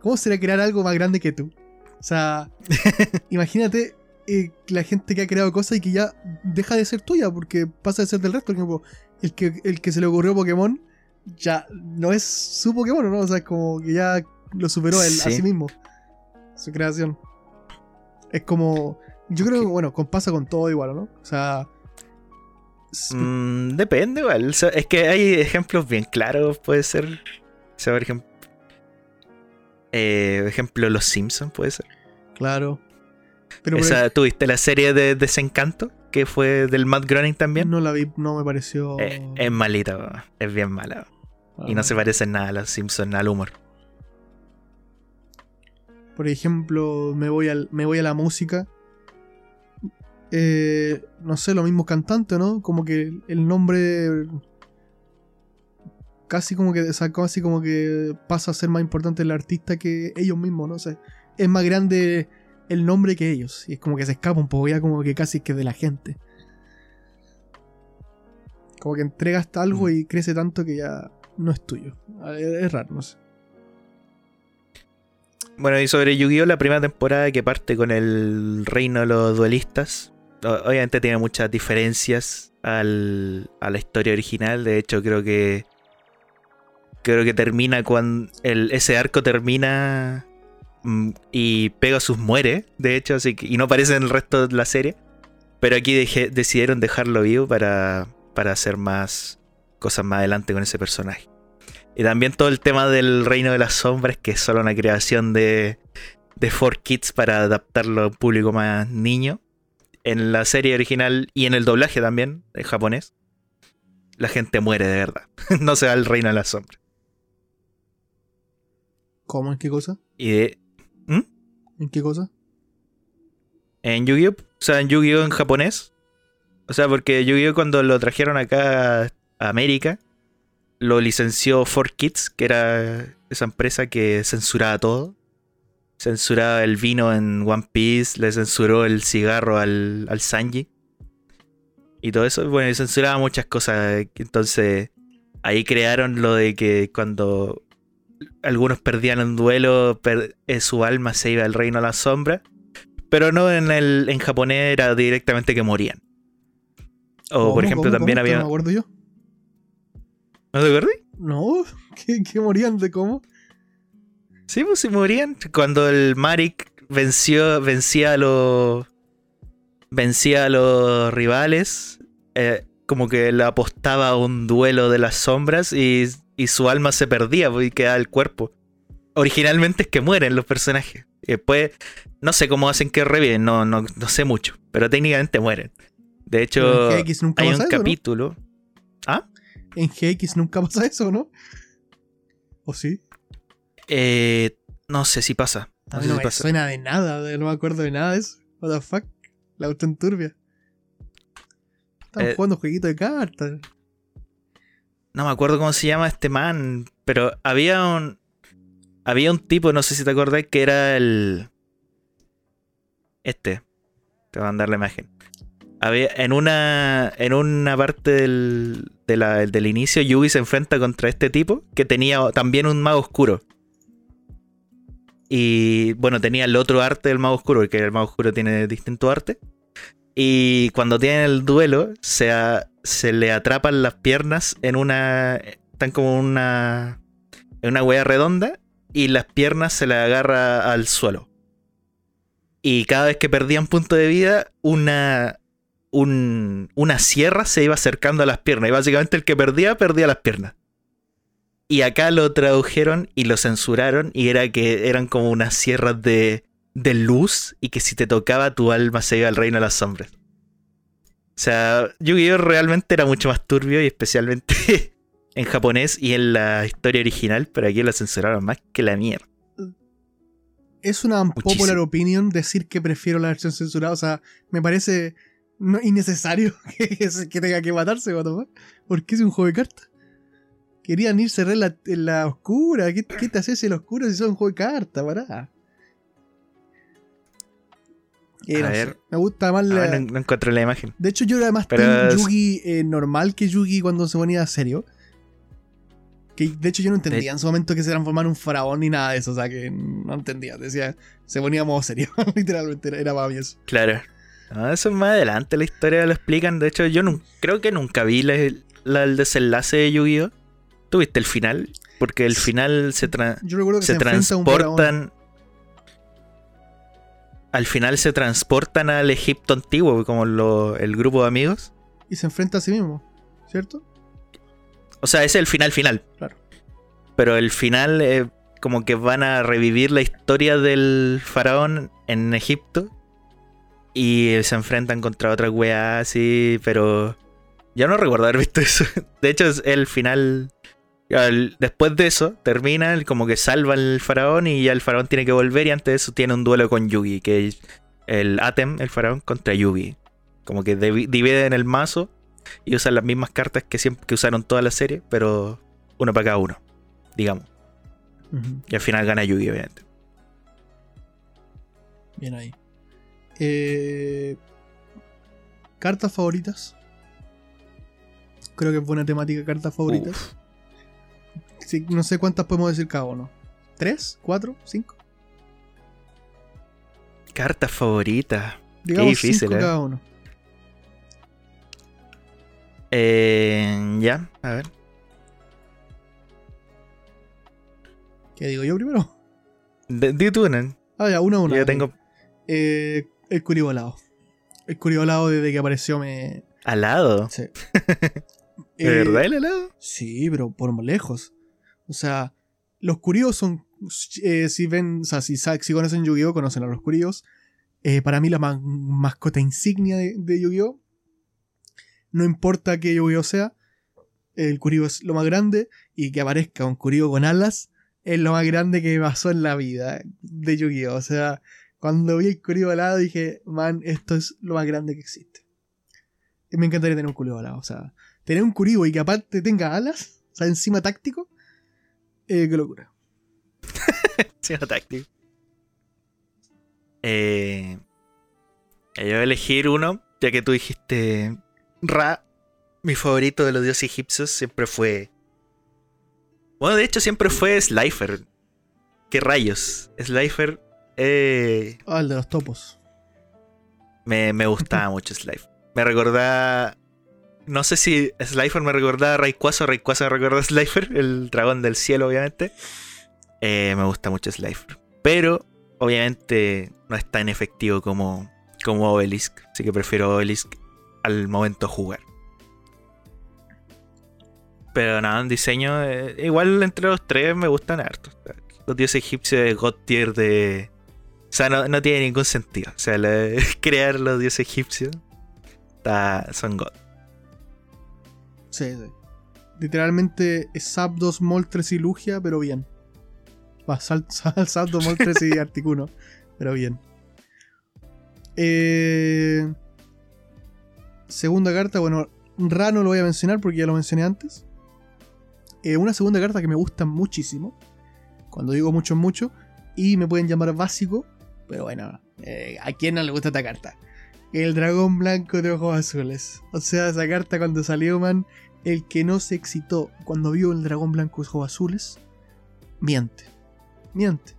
Speaker 1: ¿Cómo será crear algo más grande que tú? O sea, imagínate eh, la gente que ha creado cosas y que ya deja de ser tuya porque pasa de ser del resto. Por ejemplo, el que, el que se le ocurrió Pokémon ya no es su Pokémon, ¿no? O sea, es como que ya lo superó él, a
Speaker 2: Sí.
Speaker 1: mismo. Su creación. Es como. Yo creo que, bueno, con- pasa con todo igual, ¿no? O sea.
Speaker 2: Mm, depende, igual. Es que hay ejemplos bien claros, puede ser. O sea, por ejemplo. eh, ejemplo, Los Simpsons, puede ser.
Speaker 1: Claro. Pero
Speaker 2: Esa, ¿Tuviste la serie de Desencanto? Que fue del Matt Groening también.
Speaker 1: No la vi, no me pareció.
Speaker 2: Eh, es malita, es bien mala. Y no
Speaker 1: Ah.
Speaker 2: se parece nada a Los Simpsons, al humor.
Speaker 1: Por ejemplo, me voy, al, me voy a la música. Eh, no sé, los mismos cantantes, ¿no? Como que el nombre. Casi como que, o sea, casi como que pasa a ser más importante el artista que ellos mismos, no sé. Es más grande el nombre que ellos. Y es como que se escapa un poco, ya como que casi que de la gente. Como que entregas algo y crece tanto que ya no es tuyo. Es, es raro, no sé.
Speaker 2: Bueno, y sobre Yu-Gi-Oh! la primera temporada que parte con el reino de los duelistas. Obviamente tiene muchas diferencias al- a la historia original. De hecho, creo que. Creo que termina cuando. El, ese arco termina. mm, Y Pegasus muere, de hecho, así que, y no aparece en el resto de la serie. Pero aquí decidieron dejarlo vivo para, para hacer más cosas más adelante con ese personaje. Y también todo el tema del Reino de las Sombras, que es solo una creación de, de 4Kids para adaptarlo a un público más niño. En la serie original y en el doblaje también, en japonés, la gente muere de verdad. no se va al Reino de las Sombras.
Speaker 1: ¿Cómo? ¿En qué cosa?
Speaker 2: Y de-
Speaker 1: ¿En qué cosa?
Speaker 2: en Yu-Gi-Oh! O sea, en Yu-Gi-Oh! en japonés. O sea, porque Yu-Gi-Oh! cuando lo trajeron acá a América, lo licenció 4Kids, que era esa empresa que censuraba todo. Censuraba el vino en One Piece, le censuró el cigarro al, al Sanji. Y todo eso, bueno, y censuraba muchas cosas. Entonces, ahí crearon lo de que cuando algunos perdían un duelo, per- eh, su alma se iba al reino a la sombra. Pero no en el en japonés era directamente que morían. O por ejemplo
Speaker 1: ¿Cómo?
Speaker 2: también
Speaker 1: ¿Cómo?
Speaker 2: había...
Speaker 1: ¿No me acuerdo yo?
Speaker 2: ¿No te acuerdas?
Speaker 1: No, ¿qué, qué morían de cómo?
Speaker 2: Sí, pues sí morían. Cuando el Marik venció, vencía a los. Vencía a los rivales. eh, como que le apostaba a un duelo de las sombras y, y su alma se perdía pues, y quedaba el cuerpo. Originalmente es que mueren los personajes. Y después, no sé cómo hacen que reviven, no, no, no sé mucho. Pero técnicamente mueren. De hecho, hay un
Speaker 1: eso, ¿no?
Speaker 2: capítulo. ¿Ah?
Speaker 1: En GX nunca pasa eso, ¿no? ¿O sí?
Speaker 2: Eh, no sé si pasa. No sé si
Speaker 1: me
Speaker 2: pasa.
Speaker 1: suena de nada, no me acuerdo de nada de eso. What the fuck? La auto turbia. Estamos
Speaker 2: Eh,
Speaker 1: jugando jueguito de cartas.
Speaker 2: No me acuerdo cómo se llama este man, pero había un. Había un tipo, no sé si te acordás, que era el. Este. Te voy a mandar la imagen. Había, en una. En una parte del, de la- del inicio, Yugi se enfrenta contra este tipo que tenía también un mago oscuro. Y bueno, tenía el otro arte del mago oscuro, porque el mago oscuro tiene distinto arte. Y cuando tienen el duelo, se, se le atrapan las piernas en una. Están como una. En una hueá redonda. Y las piernas se le agarra al suelo. Y cada vez que perdían punto de vida, una. un- una sierra se iba acercando a las piernas. Y básicamente el que perdía, perdía las piernas. Y acá lo tradujeron y lo censuraron. Y era que eran como unas sierras de, de luz. Y que si te tocaba, tu alma se iba al reino de las sombras. O sea, Yu-Gi-Oh! realmente era mucho más turbio y especialmente en japonés y en la historia original, pero aquí lo censuraron más que la mierda.
Speaker 1: Es una
Speaker 2: Muchísimo.
Speaker 1: popular opinion decir que prefiero la versión censurada. O sea, me parece no, innecesario que, tenga que matarse, what the fuck. ¿Por qué es un juego de cartas? Querían irse re la, en la oscura. ¿Qué, qué te haces en la oscura si son juego de cartas? Pará. Eh,
Speaker 2: A
Speaker 1: sé,
Speaker 2: ver.
Speaker 1: Me gusta más
Speaker 2: Ah,
Speaker 1: la.
Speaker 2: no, no encontré la imagen.
Speaker 1: De hecho, yo era más
Speaker 2: Pero
Speaker 1: Yugi eh, normal que Yugi cuando se ponía serio. Que de hecho yo no entendía en su momento que se transformara en un faraón ni nada de eso. O sea, que no entendía. Decía, se ponía modo serio. Literalmente era, era para mí eso.
Speaker 2: Claro. No, eso es más adelante la historia lo explican. De hecho, yo creo que nunca vi la- la- el desenlace de Yu-Gi-Oh! ¿Tuviste el final? Porque el final se, tra-
Speaker 1: Yo recuerdo que se,
Speaker 2: transportan. Al final se transportan al Egipto antiguo, como lo- el grupo de amigos.
Speaker 1: Y se enfrenta a sí mismo. ¿Cierto?
Speaker 2: O sea, ese es el final final.
Speaker 1: Claro.
Speaker 2: Pero el final, eh, como que van a revivir la historia del faraón en Egipto. Y se enfrentan contra otra weá así, pero. Yo no recuerdo haber visto eso. De hecho, es el final. Después de eso, termina, como que salva al faraón y ya el faraón tiene que volver. Y antes de eso, tiene un duelo con Yugi, que es el Atem, el faraón, contra Yugi. Como que divi- dividen el mazo y usan las mismas cartas que siempre que usaron toda la serie, pero uno para cada uno, digamos. Y al final gana Yugi, obviamente.
Speaker 1: Bien ahí. Eh, cartas favoritas. Creo que es buena temática, cartas favoritas.
Speaker 2: Uf.
Speaker 1: No sé cuántas podemos decir cada uno. ¿Tres? ¿Cuatro? ¿Cinco?
Speaker 2: Carta favorita.
Speaker 1: Digamos
Speaker 2: difícil,
Speaker 1: cinco
Speaker 2: eh.
Speaker 1: cada uno.
Speaker 2: Eh, ya, a ver.
Speaker 1: ¿Qué digo yo primero?
Speaker 2: Di tú, Nan.
Speaker 1: Ah, ya, uno a uno.
Speaker 2: Yo tengo
Speaker 1: Eh, el curibolado. El curibolado desde que apareció me.
Speaker 2: alado.
Speaker 1: Sí.
Speaker 2: ¿De
Speaker 1: Eh,
Speaker 2: verdad el alado?
Speaker 1: Sí, pero por lejos. O sea, los curios son. eh, si ven, o sea, si, si conocen Yu-Gi-Oh!, conocen a los curios. Eh, para mí, la ma- mascota insignia de, Yu-Gi-Oh! No importa qué Yu-Gi-Oh! sea, el curio es lo más grande. Y que aparezca un curio con alas es lo más grande que me pasó en la vida de Yu-Gi-Oh! O sea, cuando vi el curio alado dije, man, esto es lo más grande que existe. Me encantaría tener un curio alado. O sea, tener un Kuribo y que aparte tenga alas, o sea, encima táctico, eh, qué locura.
Speaker 2: Sí, no táctico. Eh, yo voy a elegir uno, ya que tú dijiste Ra, mi favorito de los dioses egipcios siempre fue. Bueno, de hecho, siempre fue Slifer. ¿Qué rayos? Slifer eh,
Speaker 1: Ah, el de los topos.
Speaker 2: me, me gustaba mucho Slifer. Me recordaba. No sé si Slifer me recordaba a Rayquaza, Rayquaza me recordaba a Slifer, el dragón del cielo, obviamente. Eh, me gusta mucho Slifer. Pero, obviamente, no es tan efectivo como, como Obelisk. Así que prefiero Obelisk al momento jugar. Pero nada, en diseño, eh, igual entre los tres me gustan harto. Los dioses egipcios de God Tier de. O sea, no, no tiene ningún sentido. O sea, crear los dioses egipcios son God.
Speaker 1: Sí, sí. Literalmente es Zapdos, Moltres y Lugia, pero bien. Va, sal, sal- Zapdos, Moltres y Articuno, pero bien. Eh, segunda carta, bueno, Ra no lo voy a mencionar porque ya lo mencioné antes. Eh, una segunda carta que me gusta muchísimo. Cuando digo mucho mucho. Y me pueden llamar básico. Pero bueno, eh, ¿a quién no le gusta esta carta? El dragón blanco de ojos azules. O sea, esa carta cuando salió, man, el que no se excitó cuando vio el dragón blanco de ojos azules, miente. Miente.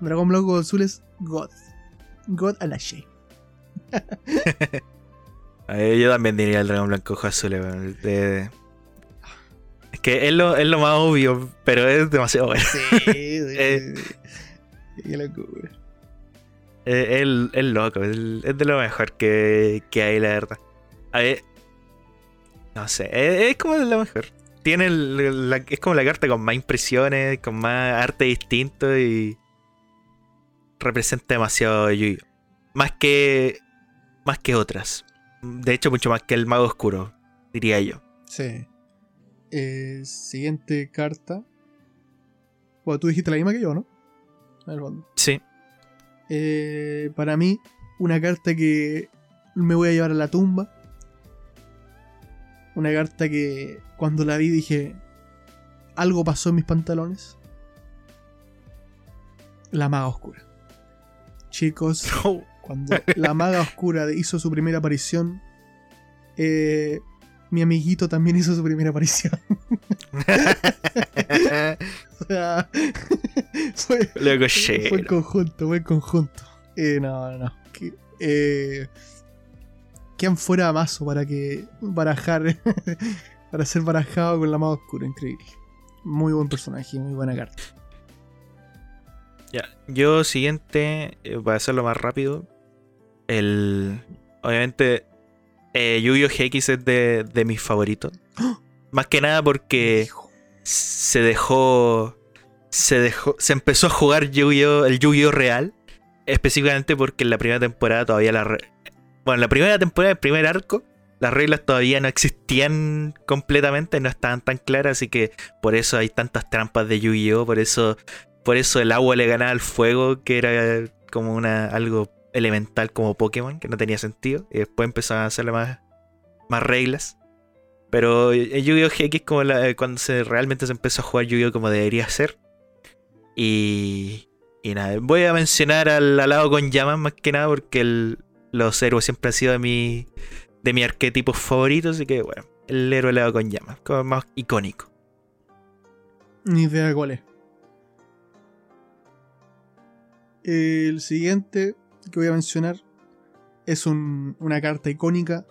Speaker 1: Dragón blanco ojos azules, God. God a la.
Speaker 2: Eh, yo también diría el dragón blanco ojo azul. weón, el de- Es que es lo, es lo más obvio, pero es demasiado bueno.
Speaker 1: Sí,
Speaker 2: Eh.
Speaker 1: Qué locura.
Speaker 2: Es, es- es loco, es, es de lo mejor que, que hay, la verdad. A ver. No sé, es, es como lo mejor. Tiene el- la- es como la carta con más impresiones, con más arte distinto y representa demasiado Yu-Gi-Oh! Más que más que otras. De hecho, mucho más que el mago oscuro, diría yo.
Speaker 1: Sí. Eh, siguiente carta. Bueno, tú dijiste la misma que yo, ¿no?
Speaker 2: Sí.
Speaker 1: Eh, para mí, una carta que me voy a llevar a la tumba. Una carta que cuando la vi dije, algo pasó en mis pantalones. La maga oscura. Chicos, cuando la maga oscura hizo su primera aparición, eh, mi amiguito también hizo su primera aparición. O sea, fue, fue conjunto, fue conjunto. Eh, no, no, no. Que, eh, ¿Quién fuera mazo para que barajar, para ser barajado con la maga oscura? Increíble. Muy buen personaje, muy buena carta.
Speaker 2: Ya, yo siguiente, eh, para hacerlo más rápido, el... Obviamente, eh, Yu-Gi-Oh! GX es de, de mis favoritos. Más que nada porque
Speaker 1: Hijo.
Speaker 2: se dejó... Se dejó... Se empezó a jugar Yu-Gi-Oh! el Yu-Gi-Oh! real. Específicamente porque en la primera temporada todavía la... Bueno, en la primera temporada, el primer arco, las reglas todavía no existían completamente, no estaban tan claras, así que por eso hay tantas trampas de Yu-Gi-Oh! Por eso por eso el agua le ganaba al fuego, que era como una algo elemental como Pokémon, que no tenía sentido. Y después empezaron a hacerle más, más reglas. Pero en Yu-Gi-Oh! GX como la- cuando se, realmente se empezó a jugar Yu-Gi-Oh! como debería ser. Y, y nada, voy a mencionar al alado con llamas más que nada porque el- los héroes siempre han sido de mi, de mi arquetipo favorito. Así que bueno, el héroe alado con llamas, como más icónico.
Speaker 1: Ni idea cuál es. El siguiente que voy a mencionar es un- una carta icónica.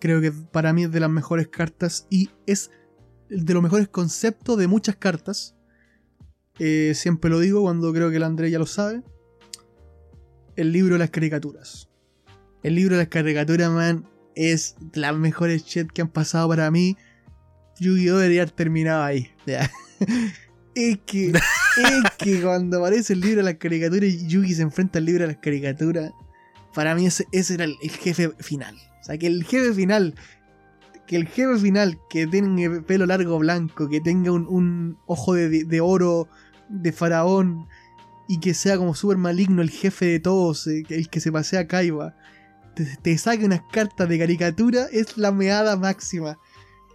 Speaker 1: Creo que para mí es de las mejores cartas y es de los mejores conceptos de muchas cartas. Eh, siempre lo digo cuando creo que el André ya lo sabe. El libro de las caricaturas. El libro de las caricaturas, man, es de las mejores shit que han pasado para mí. Yu-Gi-Oh! debería haber terminado ahí. ya. Es que, es que cuando aparece el libro de las caricaturas y Yugi se enfrenta al libro de las caricaturas, para mí ese, ese era el, el jefe final. O sea, que el jefe final, que el jefe final que tenga pelo largo blanco, que tenga un, un ojo de, de oro de faraón y que sea como súper maligno el jefe de todos, eh, el que se pasea a Kaiba, te, te saque unas cartas de caricatura, es la meada máxima.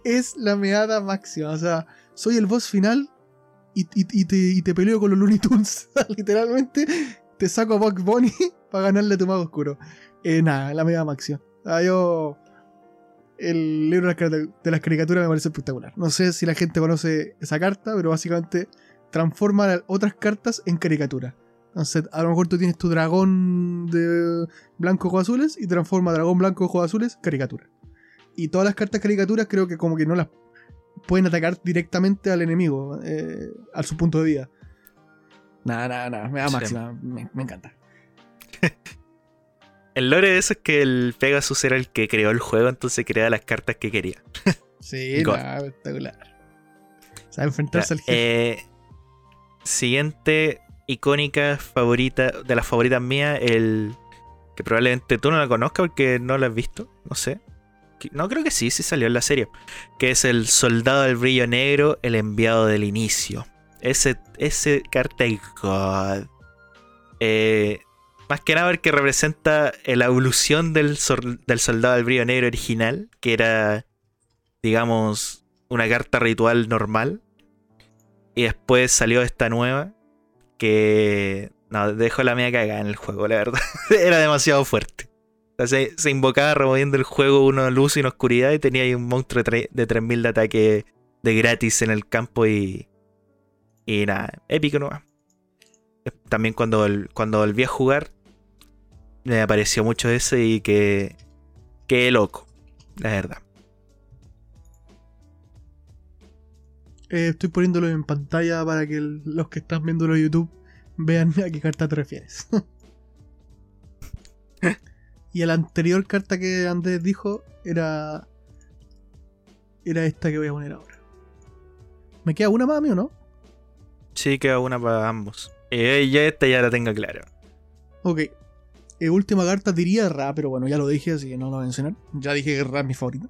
Speaker 1: Es la meada máxima. O sea, soy el boss final y, te, y te peleo con los Looney Tunes. Literalmente te saco a Bugs Bunny para ganarle a tu mago oscuro. Eh, nada, la meada máxima. Ah, yo. El libro de las, caricaturas me parece espectacular. No sé si la gente conoce esa carta, pero básicamente transforma otras cartas en caricatura. Entonces, a lo mejor tú tienes tu dragón de blanco ojos azules y transforma dragón blanco ojos azules caricatura. Y todas las cartas caricaturas creo que como que no las pueden atacar directamente al enemigo, eh, a su punto de vida. Nada, nada, nada, me da
Speaker 2: Sí.
Speaker 1: máxima, me, me encanta.
Speaker 2: El lore de eso es que el Pegasus era el que creó el juego, entonces creaba las cartas que quería.
Speaker 1: Sí, espectacular. Sabe enfrentarse al jefe.
Speaker 2: eh, siguiente icónica favorita, de las favoritas mías, el que probablemente tú no la conozcas porque no la has visto, no sé. No, creo que sí, sí salió en la serie. Que es el soldado del brillo negro, el enviado del inicio. Ese, ese carta God. Eh, más que nada porque representa la evolución del, del soldado del brillo negro original, que era, digamos, una carta ritual normal. Y después salió esta nueva, que no, dejó la media cagada en el juego, la verdad. era demasiado fuerte. Se, invocaba removiendo el juego uno luz y una oscuridad y tenía ahí un monstruo de, de 3000 de ataque de gratis en el campo y. Y nada, épico nomás. También cuando, cuando volví a jugar, me apareció mucho ese y que. Que loco, la verdad.
Speaker 1: Eh, estoy poniéndolo en pantalla para que el- los que están viéndolo en YouTube vean a qué carta te refieres. y la anterior carta que Andrés dijo era. Era esta que voy a poner ahora. ¿Me queda una más, mío, no?
Speaker 2: Sí, queda una para ambos. Y ya esta ya la tengo clara.
Speaker 1: Ok. Eh, última carta diría Ra, pero bueno, ya lo dije, así que no lo voy a mencionar. Ya dije que Ra es mi favorito.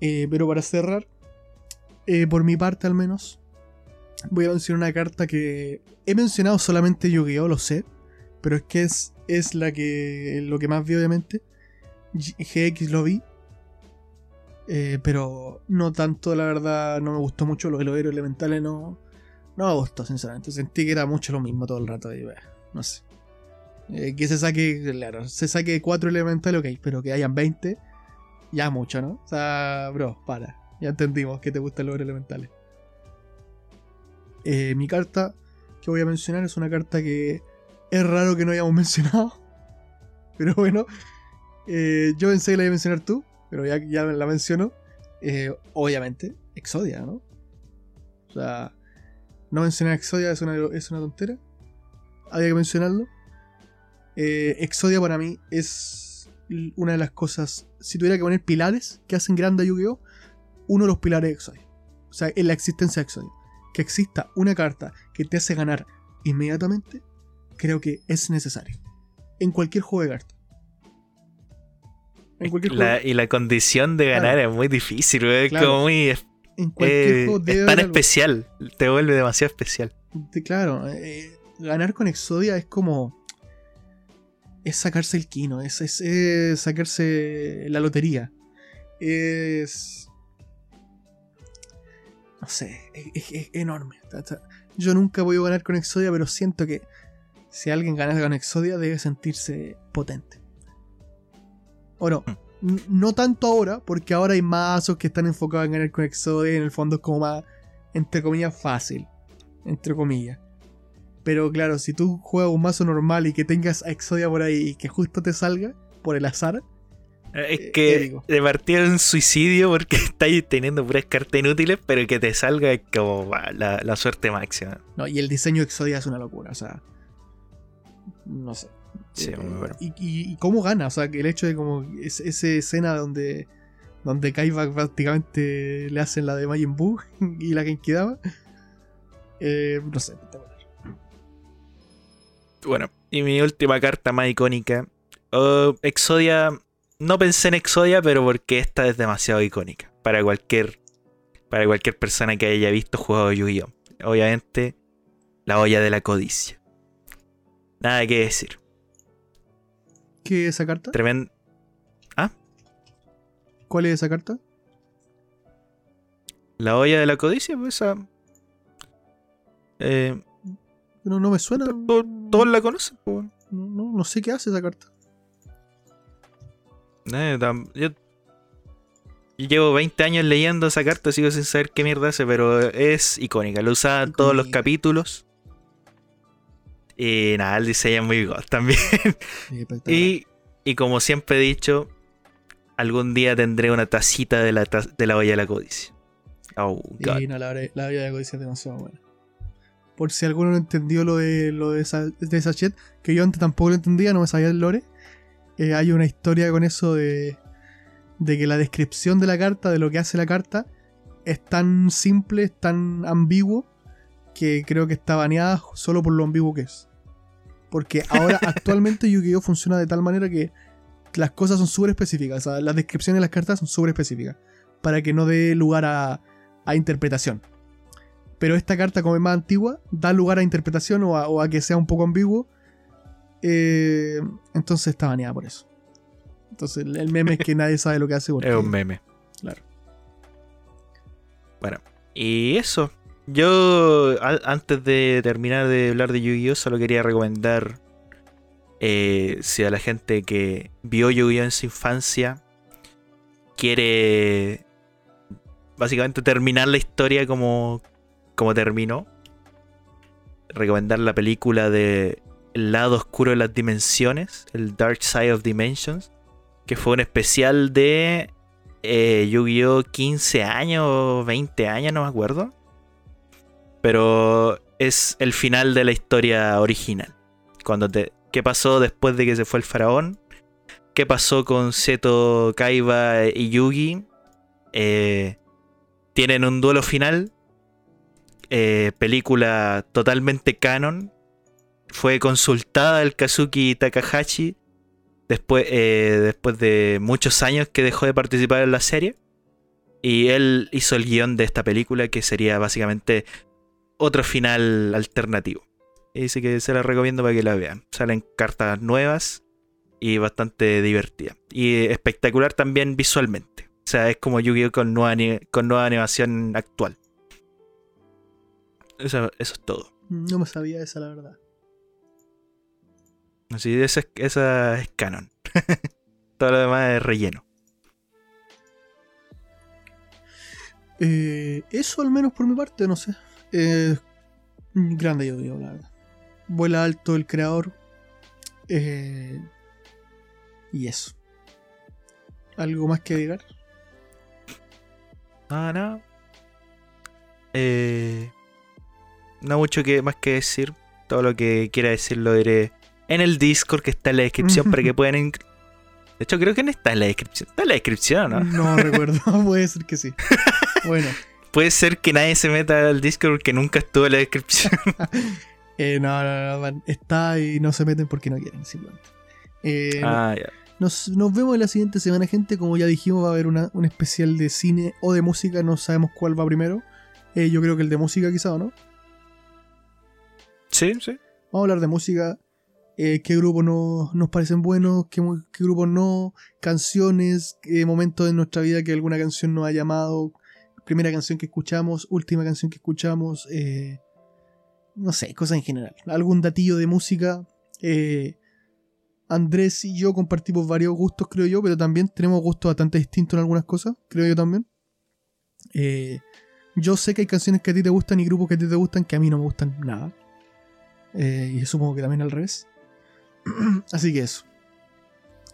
Speaker 1: Eh, pero para cerrar, eh, por mi parte al menos, voy a mencionar una carta que he mencionado solamente Yu-Gi-Oh, lo sé, pero es que es, es la que lo que más vi obviamente. GX lo vi, eh, pero no tanto, la verdad, no me gustó mucho. Los héroes elementales no, no me gustó, sinceramente. Sentí que era mucho lo mismo todo el rato. No sé. Eh, que se saque, claro, se saque 4 elementales, ok, pero que hayan 20, ya mucho, ¿no? O sea, bro, para. Ya entendimos que te gustan los elementales. Eh, mi carta que voy a mencionar es una carta que es raro que no hayamos mencionado. Pero bueno, yo pensé que la iba a mencionar tú, pero ya, la menciono, eh, obviamente, Exodia, ¿no? O sea, no mencionar Exodia es una, es una tontera. Había que mencionarlo. Eh, Exodia para mí es una de las cosas, si tuviera que poner pilares que hacen grande a Yu-Gi-Oh! Uno de los pilares de Exodia. O sea, en la existencia de Exodia. Que exista una carta que te hace ganar inmediatamente, creo que es necesario. En cualquier juego de cartas
Speaker 2: y la condición de ganar es muy difícil, Es como muy. Eh, es tan especial, te vuelve demasiado especial.
Speaker 1: Claro, eh, ganar con Exodia es como. Es sacarse el quino, es, sacarse la lotería. Es. No sé, es, enorme. Yo nunca voy a ganar con Exodia, pero siento que si alguien gana con Exodia debe sentirse potente. O no. Hmm. No tanto ahora, porque ahora hay mazos que están enfocados en ganar con Exodia y en el fondo es como más, entre comillas, fácil. Entre comillas. Pero claro, si tú juegas un mazo normal y que tengas a Exodia por ahí y que justo te salga por el azar.
Speaker 2: Eh, es que de partida un suicidio porque estáis teniendo puras cartas inútiles, pero que te salga es como la, la suerte máxima.
Speaker 1: No, y el diseño de Exodia es una locura, o sea. No sé.
Speaker 2: Eh,
Speaker 1: y, cómo gana, o sea, que el hecho de como esa escena donde donde Kaiba prácticamente le hacen la de Majin Buu y la que quedaba. Eh, no sé,
Speaker 2: Bueno, y mi última carta más icónica. Oh, Exodia. No pensé en Exodia, pero porque esta es demasiado icónica. Para cualquier. Para cualquier persona que haya visto jugado Yu-Gi-Oh! Obviamente, la olla de la codicia. Nada que decir.
Speaker 1: ¿Qué es esa carta?
Speaker 2: Tremendo. ¿Ah?
Speaker 1: ¿Cuál es esa carta?
Speaker 2: La olla de la codicia, pues esa. Eh,
Speaker 1: no, no me suena.
Speaker 2: Todos, la conocen, pues.
Speaker 1: no, no, sé qué hace esa carta.
Speaker 2: Eh, yo, llevo 20 años leyendo esa carta, sigo sin saber qué mierda hace, pero es icónica. Lo usan todos los capítulos. Y nada, el diseño es muy god también. y, y, como siempre he dicho, algún día tendré una tacita de la, de la olla de la codicia. Oh,
Speaker 1: God. no, la, olla de la codicia es demasiado buena. Por si alguno no entendió lo de, lo de, esa, de Sachet, que yo antes tampoco lo entendía, no me sabía el lore. Eh, hay una historia con eso de, de que la descripción de la carta, de lo que hace la carta, es tan simple, es tan ambiguo, que creo que está baneada solo por lo ambiguo que es. Porque ahora actualmente Yu-Gi-Oh funciona de tal manera que las cosas son súper específicas. O sea, las descripciones de las cartas son súper específicas. Para que no dé lugar a, interpretación. Pero esta carta, como es más antigua, da lugar a interpretación o a, que sea un poco ambiguo. Eh, entonces está baneada por eso. Entonces el meme es que nadie sabe lo que hace.
Speaker 2: es un meme.
Speaker 1: Claro.
Speaker 2: Bueno, y eso. Yo, antes de terminar de hablar de Yu-Gi-Oh!, solo quería recomendar eh, si a la gente que vio Yu-Gi-Oh! en su infancia quiere básicamente terminar la historia como, como terminó, recomendar la película de El lado oscuro de las dimensiones, el Dark Side of Dimensions, que fue un especial de eh, Yu-Gi-Oh! 15 años o 20 años, no me acuerdo pero es el final de la historia original. Cuando te, ¿Qué pasó después de que se fue el faraón? ¿Qué pasó con Seto, Kaiba y Yugi? Eh, tienen un duelo final. Eh, película totalmente canon. Fue consultada el Kazuki Takahashi después, eh, después de muchos años que dejó de participar en la serie. Y él hizo el guion de esta película que sería básicamente otro final alternativo. Y dice que se la recomiendo para que la vean. Salen cartas nuevas y bastante divertida. Y espectacular también visualmente. O sea, es como Yu-Gi-Oh! Con nueva, con nueva animación actual. Eso, eso es todo.
Speaker 1: No me sabía esa, la verdad.
Speaker 2: Así, esa, esa es canon. todo lo demás es relleno.
Speaker 1: Eh, eso al menos por mi parte, no sé. Eh, grande yo digo, la verdad. Vuela alto el creador. Eh, y eso. ¿Algo más que agregar?
Speaker 2: Ah, no. Eh, no mucho que, más que decir. Todo lo que quiera decir lo diré en el Discord que está en la descripción para que puedan. De hecho, creo que no está en la descripción. Está en la descripción, ¿no?
Speaker 1: No recuerdo. Puede ser que sí. Bueno.
Speaker 2: Puede ser que nadie se meta al Discord porque nunca estuvo en la descripción.
Speaker 1: eh, no, no, no, está y no se meten porque no quieren, simplemente. Eh,
Speaker 2: ah, ya.
Speaker 1: Nos, nos, vemos la siguiente semana, gente. Como ya dijimos, va a haber una, un especial de cine o de música. No sabemos cuál va primero. Eh, yo creo que el de música, quizá, ¿o no?
Speaker 2: Sí, sí.
Speaker 1: Vamos a hablar de música. Eh, qué grupos no, nos parecen buenos, qué, grupos no, canciones, qué momentos en nuestra vida que alguna canción nos ha llamado, primera canción que escuchamos, última canción que escuchamos, eh, no sé, cosas en general. Algún datillo de música. Eh, Andrés y yo compartimos varios gustos, creo yo, pero también tenemos gustos bastante distintos en algunas cosas, creo yo también. Eh, yo sé que hay canciones que a ti te gustan y grupos que a ti te gustan que a mí no me gustan nada. Eh, y supongo que también al revés. Así que eso.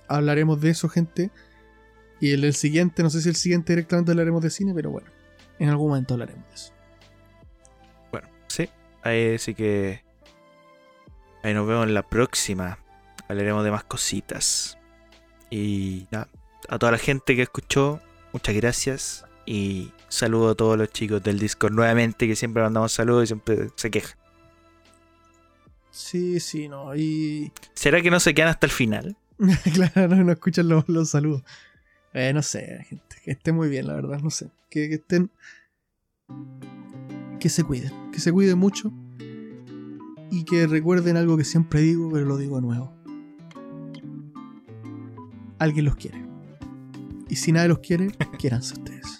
Speaker 1: Hablaremos de eso, gente. Y el, el, siguiente, no sé si el siguiente directamente hablaremos de cine, pero bueno. En algún momento hablaremos de eso.
Speaker 2: Bueno, sí. Ahí sí que. Ahí nos vemos en la próxima. Hablaremos de más cositas. Y nada. A toda la gente que escuchó, muchas gracias. Y saludo a todos los chicos del Discord nuevamente que siempre mandamos saludos y siempre se quejan.
Speaker 1: Sí, sí, no. Y.
Speaker 2: ¿Será que no se quedan hasta el final?
Speaker 1: claro, no, no escuchan los, los saludos. Eh, no sé, gente. Que estén muy bien, la verdad, no sé. Que, que, estén. Que se cuiden. Que se cuiden mucho. Y que recuerden algo que siempre digo, pero lo digo de nuevo. Alguien los quiere. Y si nadie los quiere, quiéranse ustedes.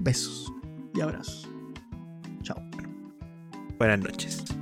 Speaker 1: Besos y abrazos. Chao.
Speaker 2: Buenas noches.